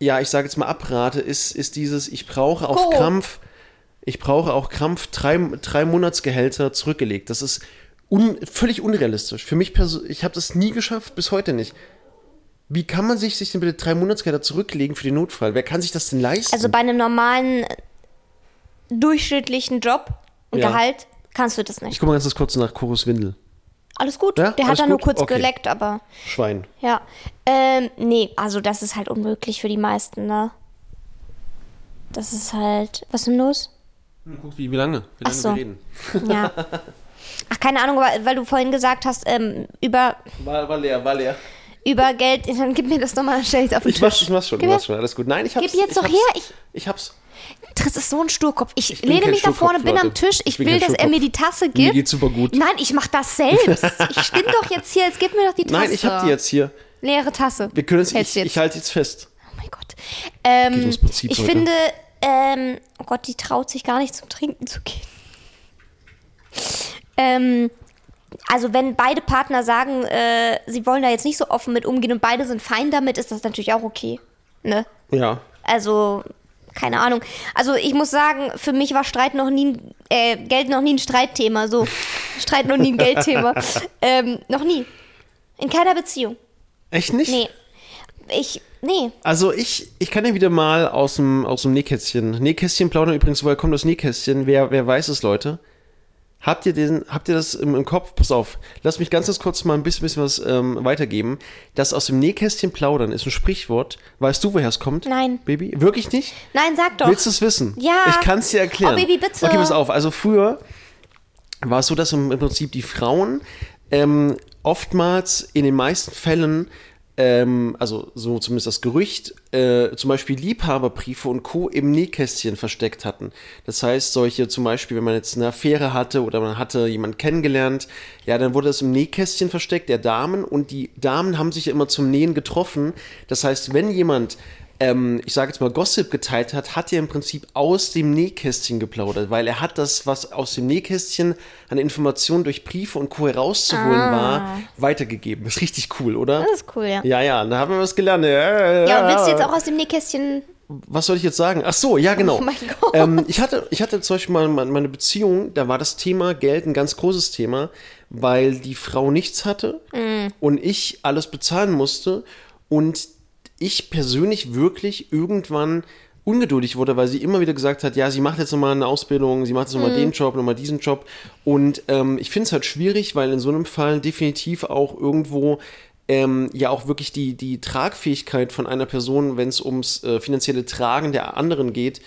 ja, ich sage jetzt mal abrate, ist, ist dieses, ich brauche auf Koro. Krampf, ich brauche auch Krampf drei, drei Monatsgehälter zurückgelegt. Das ist un, völlig unrealistisch. Für mich persönlich, ich habe das nie geschafft, bis heute nicht. Wie kann man sich, sich denn bitte drei Monatsgehälter zurücklegen für den Notfall? Wer kann sich das denn leisten? Also bei einem normalen, durchschnittlichen Job und Ja. Gehalt kannst du das ich nicht. gucke mal ganz kurz nach Chorus Windel. Alles gut. Ja, Der alles hat da nur kurz Okay. geleckt, aber Schwein. ja. Ähm, nee, also das ist halt unmöglich für die meisten, ne? Das ist halt. Was ist denn los? Guck, wie, wie lange? Wie Ach lange so. wir reden. Ja. Ach, keine Ahnung, weil, weil du vorhin gesagt hast, ähm, über, War, war leer, war leer. über Geld, dann gib mir das nochmal, stell ich auf den Ich mach's, Tisch. ich mach's schon, Gib ich mach's schon, alles gut. Nein, ich hab's. Gib jetzt ich doch her, ich- Ich hab's. Triss ist so ein Sturkopf. Ich, bin lehne mich da vorne, bin am. Tisch. Ich Ich bin will, dass er mir die Tasse Mir gibt. geht's super gut. Nein, ich mach das selbst. ich spinne doch jetzt hier. Jetzt gib mir doch die Tasse. Nein, ich hab die jetzt hier. Leere Tasse. Wir können es, ich, ich halte jetzt fest. Oh mein Gott. Ähm, ums Prinzip ich heute. finde, ähm, oh Gott, die traut sich gar nicht zum Trinken zu gehen. Ähm, also wenn beide Partner sagen, äh, sie wollen da jetzt nicht so offen mit umgehen und beide sind fein damit, ist das natürlich auch okay. Ne? Ja. Also, keine Ahnung. Also ich muss sagen, für mich war Streit noch nie, ein- äh, Geld noch nie ein Streitthema. So, Streit noch nie ein Geldthema. ähm, noch nie. In keiner Beziehung. Echt nicht? Nee. Ich, nee. Also ich, ich kann ja wieder mal aus dem, aus dem Nähkästchen. Nähkästchen plaudern übrigens, woher kommt das Nähkästchen? Wer, wer weiß es, Leute? Habt ihr, den, habt ihr das im, im Kopf? Pass auf, lass mich ganz, ganz kurz mal ein bisschen, bisschen was ähm, weitergeben. Das aus dem Nähkästchen plaudern ist ein Sprichwort. Weißt du, woher es kommt? Nein. Baby? Wirklich nicht? Nein, sag doch. Willst du es wissen? Ja. Ich kann es dir erklären. Oh, Baby, bitte. Okay, pass auf. Also früher war es so, dass im, im Prinzip die Frauen ähm, oftmals in den meisten Fällen, ähm, also so zumindest das Gerücht, äh, zum Beispiel Liebhaberbriefe und Co. im Nähkästchen versteckt hatten. Das heißt, solche zum Beispiel, wenn man jetzt eine Affäre hatte oder man hatte jemanden kennengelernt, ja, dann wurde es im Nähkästchen versteckt, der Damen, und die Damen haben sich immer zum Nähen getroffen. Das heißt, wenn jemand ähm, ich sage jetzt mal, Gossip geteilt hat, hat er im Prinzip aus dem Nähkästchen geplaudert, weil er hat das, was aus dem Nähkästchen an Informationen durch Briefe und Co. herauszuholen war, weitergegeben. ist richtig cool, oder? Das ist cool, ja. Ja, ja, da haben wir was gelernt. Ja, Ja, und willst du jetzt auch aus dem Nähkästchen. was soll ich jetzt sagen? Ach so, ja, genau. Oh mein Gott. Ähm, ich, hatte, ich hatte zum Beispiel mal meine meine Beziehung, da war das Thema Geld ein ganz großes Thema, weil die Frau nichts hatte Mm. und ich alles bezahlen musste und ich persönlich wirklich irgendwann ungeduldig wurde, weil sie immer wieder gesagt hat, ja, sie macht jetzt nochmal eine Ausbildung, sie macht jetzt nochmal Mm. den Job, nochmal diesen Job. Und ähm, ich finde es halt schwierig, weil in so einem Fall definitiv auch irgendwo ähm, ja auch wirklich die, die Tragfähigkeit von einer Person, wenn es ums äh, finanzielle Tragen der anderen geht,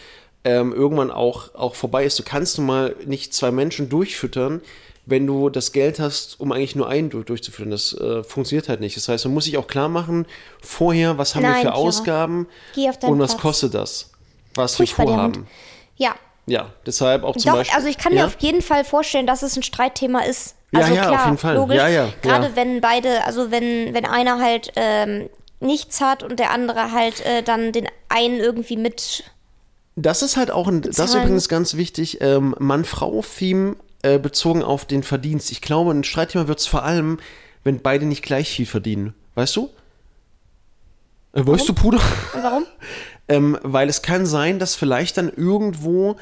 ähm, irgendwann auch, auch vorbei ist. Du kannst nun mal nicht zwei Menschen durchfüttern, wenn du das Geld hast, um eigentlich nur einen durch, durchzuführen. Das äh, funktioniert halt nicht. Das heißt, man muss sich auch klar machen, vorher, was haben Nein, wir für Kira. Ausgaben auf und was Platz. kostet das, was Furchtbar, wir vorhaben. Ja. Ja, deshalb auch zum Doch, Beispiel. also ich kann ja? mir auf jeden Fall vorstellen, dass es ein Streitthema ist. Ja, Also ja, auf klar, jeden Fall. logisch. Ja, ja, Gerade ja. wenn beide, also wenn, wenn einer halt ähm, nichts hat und der andere halt äh, dann den einen irgendwie mit. Das ist halt auch ein, das ist übrigens ganz wichtig, ähm, Mann-Frau-Theme äh, bezogen auf den Verdienst. Ich glaube, ein Streitthema wird es vor allem, wenn beide nicht gleich viel verdienen. Weißt du? Äh, weißt du, Puder? Warum? ähm, weil es kann sein, dass vielleicht dann irgendwo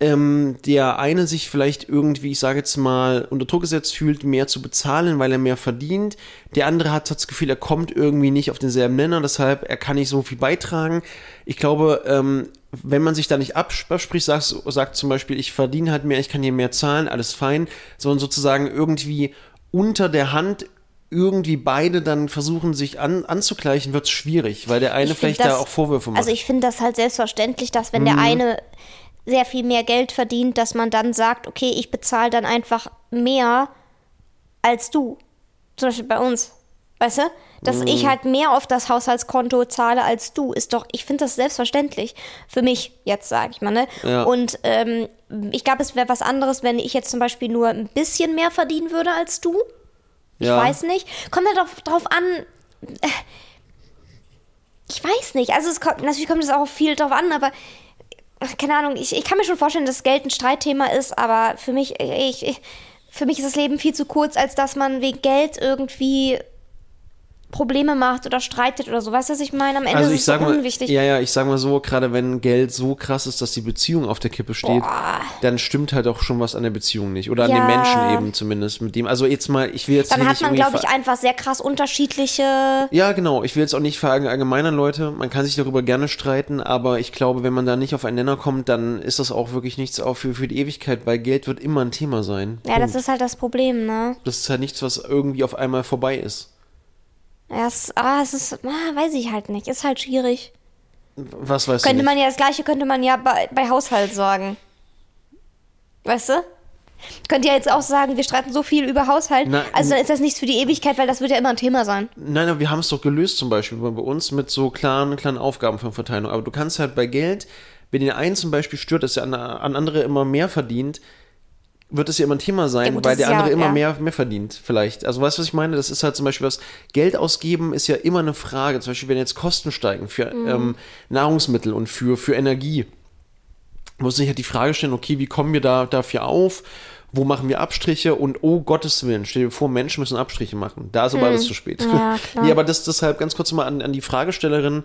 ähm, der eine sich vielleicht irgendwie, ich sage jetzt mal, unter Druck gesetzt fühlt, mehr zu bezahlen, weil er mehr verdient. Der andere hat das Gefühl, er kommt irgendwie nicht auf denselben Nenner, deshalb er kann nicht so viel beitragen. Ich glaube, ähm, wenn man sich da nicht abs- abspricht, sagt, sagt zum Beispiel, ich verdiene halt mehr, ich kann hier mehr zahlen, alles fein, sondern sozusagen irgendwie unter der Hand irgendwie beide dann versuchen, sich an, anzugleichen, wird es schwierig, weil der eine Ich vielleicht da das- auch Vorwürfe macht. Also ich finde das halt selbstverständlich, dass wenn Mhm. der eine sehr viel mehr Geld verdient, dass man dann sagt, okay, ich bezahle dann einfach mehr als du. Zum Beispiel bei uns. Weißt du? Dass Mhm. ich halt mehr auf das Haushaltskonto zahle als du, ist doch, ich finde das selbstverständlich. Für mich jetzt, sage ich mal, ne? Ja. Und ähm, ich glaube, es wäre was anderes, wenn ich jetzt zum Beispiel nur ein bisschen mehr verdienen würde als du. Ich Ja. weiß nicht. Kommt halt drauf, drauf an. äh, Ich weiß nicht. Also es kommt, natürlich kommt es auch viel drauf an, aber ach, keine Ahnung, ich, ich kann mir schon vorstellen, dass Geld ein Streitthema ist, aber für mich, ich, ich, für mich ist das Leben viel zu kurz, als dass man wegen Geld irgendwie Probleme macht oder streitet oder so. Weißt du, was ich meine? Am Ende Also ist es so mal, unwichtig. ja, ja, ich sag mal so, gerade wenn Geld so krass ist, dass die Beziehung auf der Kippe steht, Boah. dann stimmt halt auch schon was an der Beziehung nicht. Oder an Ja. den Menschen eben zumindest mit dem. Also jetzt mal, ich will jetzt Dann hat man, glaube ich, einfach sehr krass unterschiedliche. Ja, genau. Ich will jetzt auch nicht verallgemeinern, Leute. Man kann sich darüber gerne streiten, aber ich glaube, wenn man da nicht auf einen Nenner kommt, dann ist das auch wirklich nichts auch für, für die Ewigkeit, weil Geld wird immer ein Thema sein. Ja, das Punkt. ist halt das Problem, ne? das ist halt nichts, was irgendwie auf einmal vorbei ist. Ja, es, ah, es ist, ah, weiß ich halt nicht. Ist halt schwierig. Was weißt Könnte du man ja das gleiche könnte man ja bei, bei Haushalt sagen. Weißt du? Könnt ihr jetzt auch sagen, wir streiten so viel über Haushalt. Na, also dann ist das nichts für die Ewigkeit, weil das wird ja immer ein Thema sein. Nein, aber wir haben es doch gelöst zum Beispiel bei uns mit so klaren, klaren Aufgaben von Verteilung. Aber du kannst halt bei Geld, wenn den einen zum Beispiel stört, dass der an, an andere immer mehr verdient, wird es ja immer ein Thema sein, Ja gut, weil der ist ja- andere immer ja. mehr, mehr verdient, vielleicht. Also weißt du, was ich meine? Das ist halt zum Beispiel was, Geld ausgeben ist ja immer eine Frage. Zum Beispiel, wenn jetzt Kosten steigen für Mhm. ähm, Nahrungsmittel und für, für Energie. muss sich halt die Frage stellen, okay, wie kommen wir da dafür auf? Wo machen wir Abstriche? Und oh Gottes Willen, stell dir vor, Menschen müssen Abstriche machen. Da ist aber alles zu spät. Ja, nee, aber das deshalb ganz kurz mal an, an die Fragestellerin.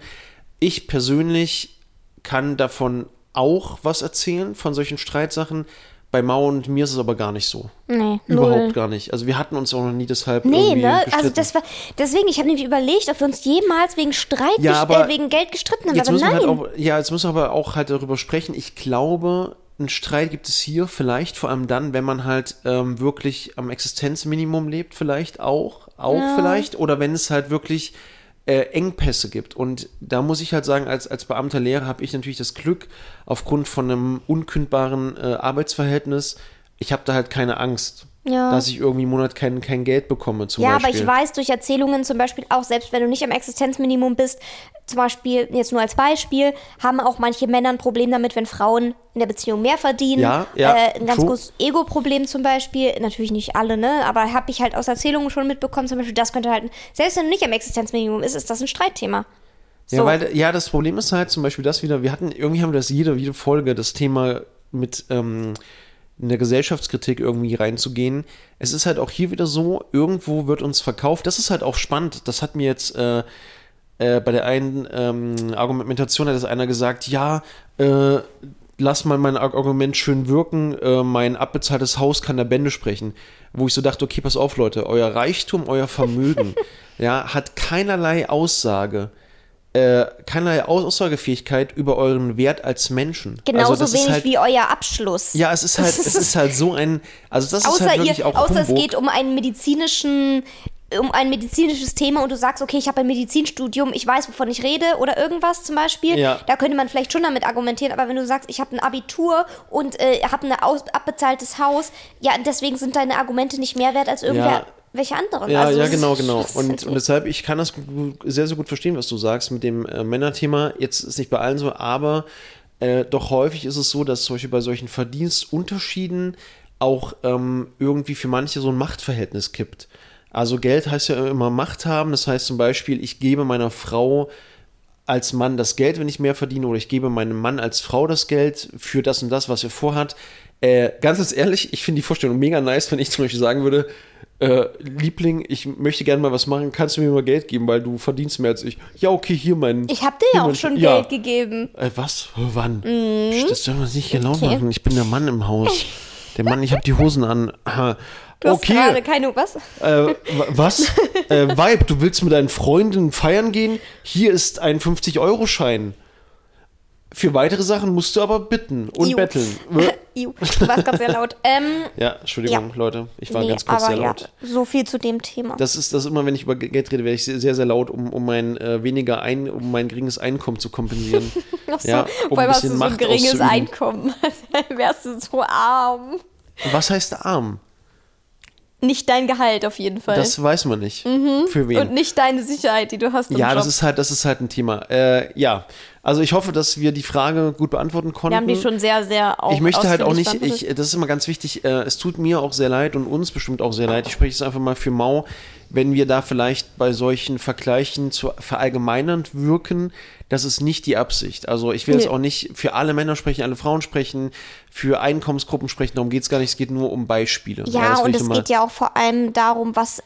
Ich persönlich kann davon auch was erzählen, von solchen Streitsachen. Bei Mao und mir ist es aber gar nicht so. Nee, Überhaupt null. gar nicht. Also wir hatten uns auch noch nie deshalb Nee, irgendwie ne? gestritten. Also das war deswegen, ich habe nämlich überlegt, ob wir uns jemals wegen Streit, Ja, äh, wegen Geld gestritten haben. Jetzt aber müssen wir nein. halt auch, ja, jetzt müssen wir aber auch halt darüber sprechen. Ich glaube, einen Streit gibt es hier vielleicht vor allem dann, wenn man halt ähm, wirklich am Existenzminimum lebt, vielleicht auch, auch vielleicht, oder wenn es halt wirklich äh, Engpässe gibt. Und da muss ich halt sagen, als, als Beamter Lehrer habe ich natürlich das Glück, aufgrund von einem unkündbaren äh, Arbeitsverhältnis, ich habe da halt keine Angst, Ja. dass ich irgendwie im Monat kein, kein Geld bekomme zum Ja, Beispiel. aber ich weiß durch Erzählungen zum Beispiel auch, selbst wenn du nicht am Existenzminimum bist, zum Beispiel, jetzt nur als Beispiel, haben auch manche Männer ein Problem damit, wenn Frauen in der Beziehung mehr verdienen. Ja, ja, äh, ein ganz true. großes Ego-Problem zum Beispiel. Natürlich nicht alle, ne? Aber habe ich halt aus Erzählungen schon mitbekommen, zum Beispiel, das könnte halt, selbst wenn du nicht am Existenzminimum bist, ist das ein Streitthema. Ja, So. weil, ja, das Problem ist halt zum Beispiel das wieder, wir hatten, irgendwie haben wir das jede, jede Folge, das Thema mit ähm, in der Gesellschaftskritik irgendwie reinzugehen. Es ist halt auch hier wieder so, irgendwo wird uns verkauft, das ist halt auch spannend, das hat mir jetzt äh, äh, bei der einen ähm, Argumentation hat das einer gesagt, ja, äh, lass mal mein Ar- Argument schön wirken, äh, mein abbezahltes Haus kann der Bände sprechen. Wo ich so dachte, okay, pass auf, Leute, euer Reichtum, euer Vermögen, ja, hat keinerlei Aussage, äh, keinerlei Aussagefähigkeit über euren Wert als Menschen. Genauso also das ist wenig halt, wie euer Abschluss. Ja, es ist halt, es ist halt so ein, also das ist außer halt wirklich ihr, auch außer es geht um einen medizinischen um ein medizinisches Thema und du sagst, okay, ich habe ein Medizinstudium, ich weiß, wovon ich rede oder irgendwas zum Beispiel, Ja. da könnte man vielleicht schon damit argumentieren, aber wenn du sagst, ich habe ein Abitur und äh, habe ein abbezahltes Haus, ja, deswegen sind deine Argumente nicht mehr wert als irgendwer, Ja. Welche anderen. Ja, also, ja, genau, genau. Und, halt und deshalb, ich kann das sehr, sehr gut verstehen, was du sagst mit dem äh, Männerthema. Jetzt ist nicht bei allen so, aber äh, doch häufig ist es so, dass zum Beispiel bei solchen Verdienstunterschieden auch ähm, irgendwie für manche so ein Machtverhältnis kippt. Also Geld heißt ja immer Macht haben. Das heißt zum Beispiel, ich gebe meiner Frau als Mann das Geld, wenn ich mehr verdiene, oder ich gebe meinem Mann als Frau das Geld für das und das, was er vorhat. Äh, ganz, ganz ehrlich, ich finde die Vorstellung mega nice, wenn ich zum Beispiel sagen würde, äh, Liebling, ich möchte gerne mal was machen, kannst du mir mal Geld geben, weil du verdienst mehr als ich. Ja, okay, hier mein. Ich habe dir ja auch schon ja. Geld gegeben. Äh, was? Wann? Psst, Das dürfen wir nicht genau Okay. machen. Ich bin der Mann im Haus. Der Mann, ich habe die Hosen an. Du hast gerade Okay, keine, was? äh, wa- was? äh, Vibe, du willst mit deinen Freunden feiern gehen? Hier ist ein 50-Euro-Schein. Für weitere Sachen musst du aber bitten und Iu. betteln. Iu, du warst gerade sehr laut. Ähm, Ja, Entschuldigung, Ja. Leute. Ich war nee, ganz kurz sehr ja, laut. so viel zu dem Thema. Das ist das immer, wenn ich über Geld rede, werde ich sehr, sehr, laut, um, um mein äh, weniger ein, um mein geringes Einkommen zu kompensieren. Ach so, ja, um ein hast du so ein Macht geringes auszuüben. Einkommen. Wärst du so arm. Was heißt arm? Nicht dein Gehalt auf jeden Fall. Das weiß man nicht. Für wen? Mhm. Und nicht deine Sicherheit, die du hast ja, Job. das ist halt, das ist halt ein Thema. Äh, ja, also ich hoffe, dass wir die Frage gut beantworten konnten. Wir haben die schon sehr, sehr auch ich möchte halt auch nicht, ich, das ist immer ganz wichtig, äh, es tut mir auch sehr leid und uns bestimmt auch sehr leid. Ich spreche es einfach mal für Mau, wenn wir da vielleicht bei solchen Vergleichen zu verallgemeinernd wirken, das ist nicht die Absicht. Also ich will jetzt Nee. auch nicht für alle Männer sprechen, alle Frauen sprechen, für Einkommensgruppen sprechen, darum geht es gar nicht, es geht nur um Beispiele. Ja, will und es geht ja auch vor allem darum, was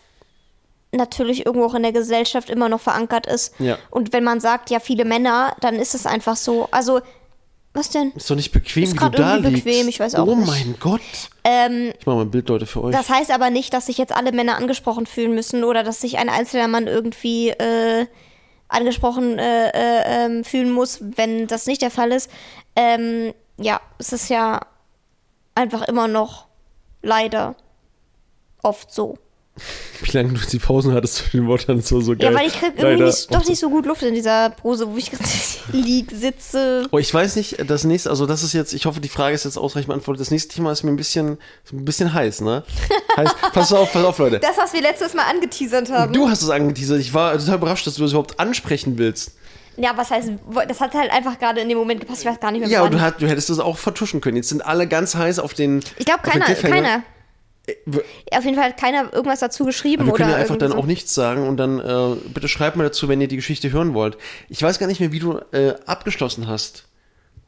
natürlich irgendwo auch in der Gesellschaft immer noch verankert ist. Ja. Und wenn man sagt, ja, viele Männer, dann ist es einfach so. Also, was denn? Ist doch nicht bequem, Ist wie du da liegst. bequem, ich weiß auch oh nicht. mein Gott. Ähm, Ich mache mal ein Bild, Leute, für euch. das heißt aber nicht, dass sich jetzt alle Männer angesprochen fühlen müssen oder dass sich ein einzelner Mann irgendwie äh, angesprochen äh, äh, ähm, fühlen muss, wenn das nicht der Fall ist. Ähm, ja, es ist ja einfach immer noch leider oft so. Wie lange du die Pausen hattest zwischen den Worten, das war so geil. Ja, weil ich krieg irgendwie Leider. nicht, doch nicht so gut Luft in dieser Pose, wo ich lieg, sitze. Oh, ich weiß nicht, das nächste, also das ist jetzt, ich hoffe, die Frage ist jetzt ausreichend beantwortet. Das nächste Thema ist mir ein bisschen, ein bisschen heiß, ne? heiß. Pass auf, pass auf, Leute. Das, was wir letztes Mal angeteasert haben. Du hast es angeteasert. Ich war total überrascht, dass du das überhaupt ansprechen willst. Ja, was heißt, das hat halt einfach gerade in dem Moment gepasst. Ich weiß gar nicht mehr, Ja, und du, hat, du hättest das auch vertuschen können. Jetzt sind alle ganz heiß auf den. Ich glaube, keiner, keiner. Wir, Auf jeden Fall hat keiner irgendwas dazu geschrieben wir oder können ja einfach dann auch nichts sagen und dann äh, bitte schreibt mir dazu, wenn ihr die Geschichte hören wollt. Ich weiß gar nicht mehr, wie du äh, abgeschlossen hast.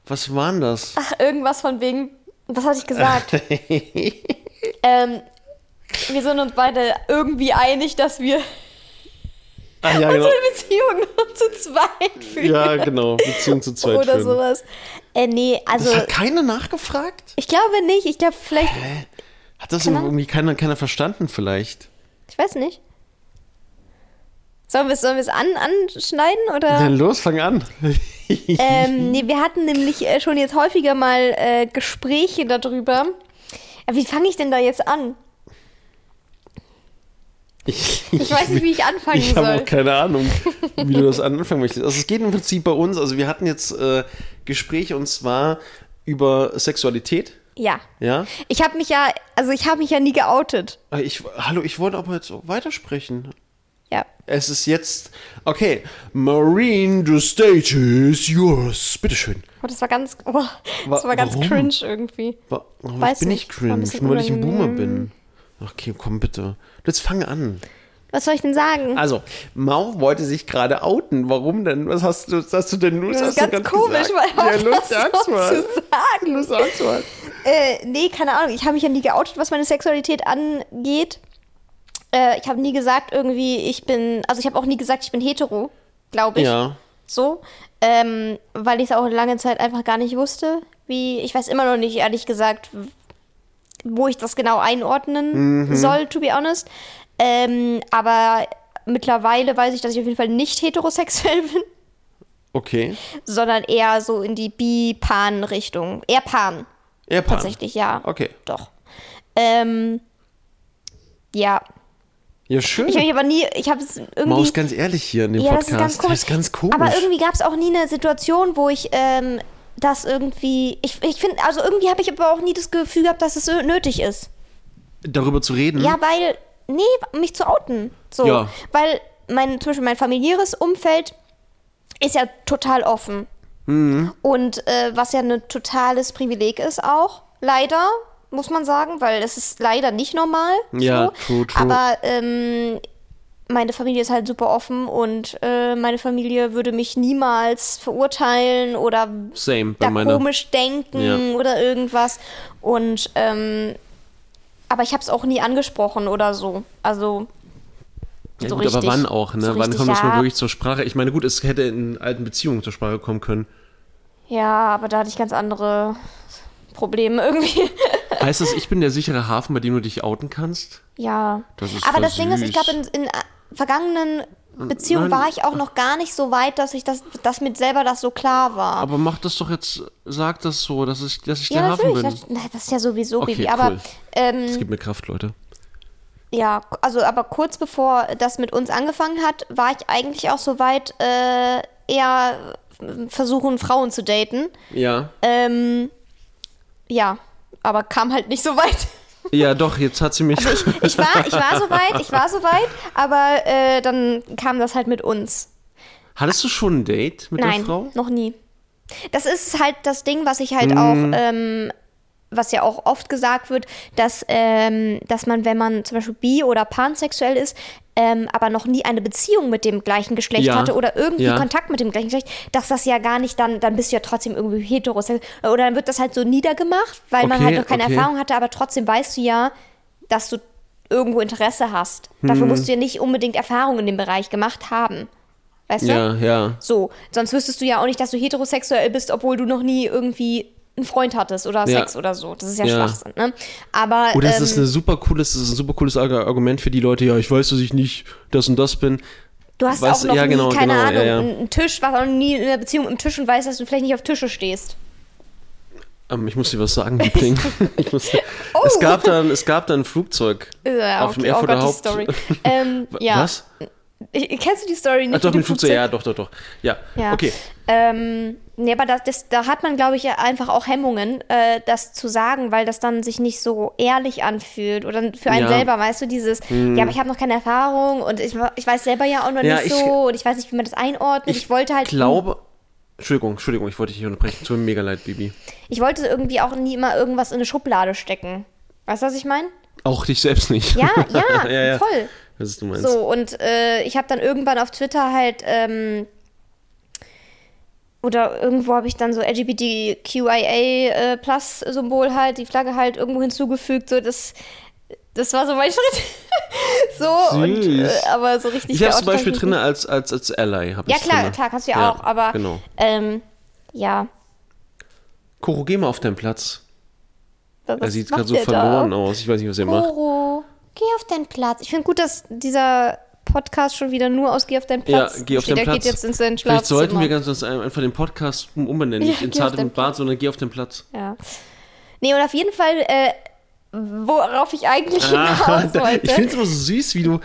Was war denn das? Ach, irgendwas von wegen. Was hatte ich gesagt? ähm, wir sind uns beide irgendwie einig, dass wir Ah, ja, genau. unsere Beziehung nur zu zweit führen. Ja, genau. Beziehung zu zweit Oder führen. sowas. Äh, nee, also Das hat keiner nachgefragt? ich glaube nicht. Ich glaube vielleicht, Hä? Hat das irgendwie keiner, keiner verstanden vielleicht? ich weiß nicht. Sollen wir es sollen an, anschneiden oder? Dann los, fang an. Ähm, nee, wir hatten nämlich äh, schon jetzt häufiger mal äh, Gespräche darüber. Aber wie fange ich denn da jetzt an? Ich, Ich weiß nicht, wie ich anfangen Ich habe soll. auch keine Ahnung, wie du das anfangen möchtest. Also es geht im Prinzip bei uns, also wir hatten jetzt äh, Gespräche und zwar über Sexualität, Ja. ja. Ich habe mich ja, also ich habe mich ja nie geoutet. Äh, Ich, hallo, ich wollte aber jetzt weitersprechen. Ja. Es ist jetzt, okay, Marine, the stage is yours. Bitteschön. Oh, das war ganz, oh, das Wa- war ganz warum? cringe irgendwie. Wa- Warum Weiß bin nicht, ich war ein cringe? Nur weil ich ein Boomer bin. Okay, komm bitte. Jetzt fang an. Was soll ich denn sagen? Also, Mau wollte sich gerade outen. Warum denn? Was hast du, was hast du denn? Was das hast ist ganz gerade komisch, gesagt? weil Ja, los, das sag's mal. zu sagen. Los, sag's mal. Äh, nee, keine Ahnung. Ich habe mich ja nie geoutet, was meine Sexualität angeht. Äh, ich habe nie gesagt, irgendwie, ich bin, also ich habe auch nie gesagt, ich bin hetero, glaube ich. Ja. So. Ähm, weil ich es auch lange Zeit einfach gar nicht wusste. Wie, ich weiß immer noch nicht, ehrlich gesagt, wo ich das genau einordnen Mhm. soll, to be honest. Ähm, aber mittlerweile weiß ich, dass ich auf jeden Fall nicht heterosexuell bin, Okay. sondern eher so in die Bi-Pan-Richtung. Eher Pan. Ja, Pan. Tatsächlich, ja. Okay. Doch. Ähm, ja. Ja, schön. Ich habe aber nie, ich habe es irgendwie. Maus, ganz ehrlich hier in dem ja, Podcast. das ist ganz komisch. Das ist ganz komisch. Aber irgendwie gab es auch nie eine Situation, wo ich ähm, das irgendwie. Ich, ich finde, also irgendwie habe ich aber auch nie das Gefühl gehabt, dass es nötig ist. Darüber zu reden? Ja, weil. Nee, mich zu outen. So. Ja. Weil mein, zum Beispiel mein familiäres Umfeld ist ja total offen. Mhm. Und äh, was ja ein totales Privileg ist auch, leider, muss man sagen, weil es ist leider nicht normal. Ja, so. true, true. Aber ähm, meine Familie ist halt super offen und äh, meine Familie würde mich niemals verurteilen oder Same, da komisch denken Ja. oder irgendwas. Und ähm, aber ich habe es auch nie angesprochen oder so. Also Ja, so gut, richtig. aber wann auch, ne? So wann richtig, kommt das mal wirklich zur Sprache? Ich meine, gut, es hätte in alten Beziehungen zur Sprache kommen können. Ja, aber da hatte ich ganz andere Probleme irgendwie. Heißt das, ich bin der sichere Hafen, bei dem du dich outen kannst? ja. Das aber das Ding ist, ich glaube, in, in äh, vergangenen Beziehungen Nein. war ich auch noch gar nicht so weit, dass ich das, dass mit selber das so klar war. Aber mach das doch jetzt, sag das so, dass ich, dass ich der ja, Hafen natürlich. bin. Das, das ist ja sowieso, Okay, Baby. Aber cool. ähm, Das gibt mir Kraft, Leute. Ja, also aber kurz bevor das mit uns angefangen hat, war ich eigentlich auch so weit, äh, eher versuchen, Frauen zu daten. Ja. Ähm, ja, aber kam halt nicht so weit. Ja, doch, jetzt hat sie mich. Also ich, ich, war, ich war so weit, ich war so weit, aber äh, dann kam das halt mit uns. Hattest du schon ein Date mit Nein, der Frau? noch nie. Das ist halt das Ding, was ich halt Mhm. auch, ähm, was ja auch oft gesagt wird, dass, ähm, dass man, wenn man zum Beispiel bi- oder pansexuell ist, ähm, aber noch nie eine Beziehung mit dem gleichen Geschlecht Ja. hatte oder irgendwie Ja. Kontakt mit dem gleichen Geschlecht, dass das ja gar nicht dann, dann bist du ja trotzdem irgendwie heterosexuell. Oder dann wird das halt so niedergemacht, weil man Okay, halt noch keine okay. Erfahrung hatte, aber trotzdem weißt du ja, dass du irgendwo Interesse hast. Hm. Dafür musst du ja nicht unbedingt Erfahrung in dem Bereich gemacht haben. Weißt du? Ja, ja. So, sonst wüsstest du ja auch nicht, dass du heterosexuell bist, obwohl du noch nie irgendwie einen Freund hattest oder Ja. Sex oder so. Das ist ja, Ja. Schwachsinn, ne? Aber Oh, das ähm, ist eine super cooles, das ist ein super cooles Arg- Argument für die Leute. Ja, ich weiß, dass ich nicht das und das bin. du hast weißt auch noch ja, genau, nie, keine genau, Ahnung, ja, einen Tisch, warst auch noch nie in einer Beziehung im Tisch und weißt, dass du vielleicht nicht auf Tische stehst. Ähm, ich muss dir was sagen, Liebling. Oh. es, gab dann, es gab dann ein Flugzeug Ja, auf dem okay, oh Erfurter Gott, die Haupt. Story. ähm, ja. Was? Ich, kennst du die Story nicht? Ach doch, dem mit Flugzeug. Ja, doch, doch, doch. Ja, Ja. okay. Ähm, nee, aber das, das, da hat man, glaube ich, einfach auch Hemmungen, äh, das zu sagen, weil das dann sich nicht so ehrlich anfühlt. Oder für einen Ja. selber, weißt du, dieses, ja, aber ich habe noch keine Erfahrung und ich, ich weiß selber ja auch noch Ja, nicht ich- so und ich weiß nicht, wie man das einordnet. Ich, wollte halt. glaube. Entschuldigung, Entschuldigung, ich wollte dich nicht unterbrechen. Tut mir mega leid, Bibi. Ich wollte irgendwie auch nie immer irgendwas in eine Schublade stecken. Weißt du, was ich meine? Auch dich selbst nicht. Ja, ja, ja, ja. voll. Was ist du meinst? So, und äh, ich habe dann irgendwann auf Twitter halt, ähm, oder irgendwo habe ich dann so LGBTQIA äh, Plus Symbol halt, die Flagge halt irgendwo hinzugefügt, so das das war so mein Schritt. so und äh, aber so richtig. Ich habe zum Beispiel drin als, als, als Ally. Ja klar, drinne. klar, kannst du ja, auch, aber Genau. ähm, ja. Koro, geh mal auf deinen Platz. Was Er sieht gerade so verloren da? aus. Ich weiß nicht, was er macht. Geh auf deinen Platz. Ich finde gut, dass dieser Podcast schon wieder nur aus Geh auf deinen Platz Ja, geh auf steht. deinen Der Platz. geht jetzt ins sein Vielleicht sollten wir Schlafzimmer. ganz einfach den Podcast um- umbenennen. Ja, Nicht in Zart und Bart, sondern geh auf den Platz. Ja. Nee, und auf jeden Fall, äh, worauf ich eigentlich Ah, hinaus wollte. ich finde es immer so süß, wie du,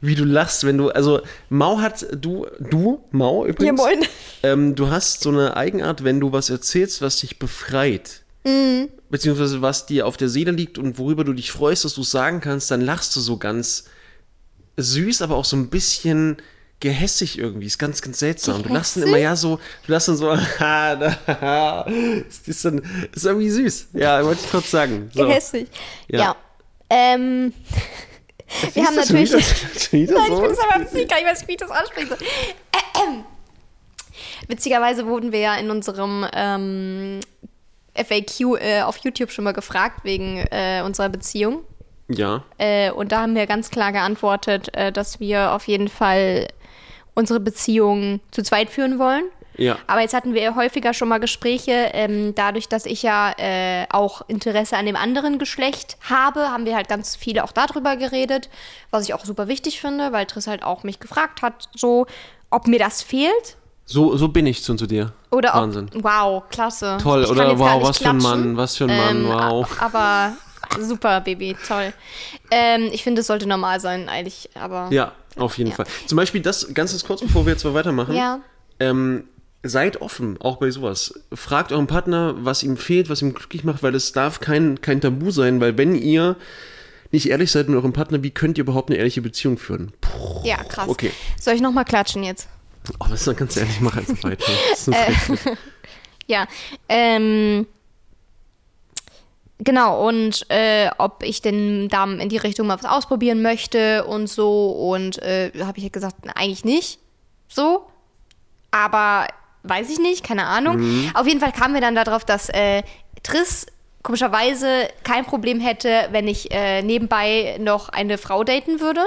wie du lachst, wenn du, also Mau hat, du, du, Mau übrigens, moin. ähm, du hast so eine Eigenart, wenn du was erzählst, was dich befreit. Mhm. Beziehungsweise was dir auf der Seele liegt und worüber du dich freust, dass du es sagen kannst, dann lachst du so ganz süß, aber auch so ein bisschen gehässig irgendwie. Ist ganz, ganz seltsam. Du lachst dann immer ja so, du lachst dann so, ist, ist, dann, ist irgendwie süß. Ja, wollte ich kurz sagen. So. Gehässig. Ja. Ja. Ähm, wir haben natürlich. wieder- schon wieder Nein, ich so? bin es aber nicht, ich weiß nicht, wie ich das ansprechen soll. Ähm, Witzigerweise wurden wir ja in unserem ähm, FAQ äh, auf YouTube schon mal gefragt wegen äh, unserer Beziehung. Ja. Äh, und da haben wir ganz klar geantwortet, äh, dass wir auf jeden Fall unsere Beziehung zu zweit führen wollen. Ja. Aber jetzt hatten wir häufiger schon mal Gespräche. Ähm, dadurch, dass ich ja äh, auch Interesse an dem anderen Geschlecht habe, haben wir halt ganz viele auch darüber geredet, was ich auch super wichtig finde, weil Triss halt auch mich gefragt hat, so, ob mir das fehlt. So, so bin ich zu, zu dir. Oder Wahnsinn. ob. Wow, klasse. Toll, Ich oder wow, was für ein klatschen. Mann, was für ein Mann, Ähm, wow. a- Aber super, Baby, toll. Ähm, ich finde, es sollte normal sein, eigentlich, aber. Ja, auf jeden Ja. Fall. Zum Beispiel das, ganz kurz, bevor wir jetzt mal weitermachen. Ja. Ähm, seid offen, auch bei sowas. Fragt euren Partner, was ihm fehlt, was ihm glücklich macht, weil es darf kein, kein Tabu sein, weil wenn ihr nicht ehrlich seid mit eurem Partner, wie könnt ihr überhaupt eine ehrliche Beziehung führen? Puh, Ja, krass. Okay. Soll ich nochmal klatschen jetzt? Oh, das ist ganz ehrlich, mach einfach weiter. Äh. Ja, ähm, genau, und äh, ob ich denn da in die Richtung mal was ausprobieren möchte und so. Und äh, habe ich ja gesagt, eigentlich nicht. So. Aber weiß ich nicht, keine Ahnung. Auf jeden Fall kamen wir dann darauf, dass äh, Triss komischerweise kein Problem hätte, wenn ich äh, nebenbei noch eine Frau daten würde.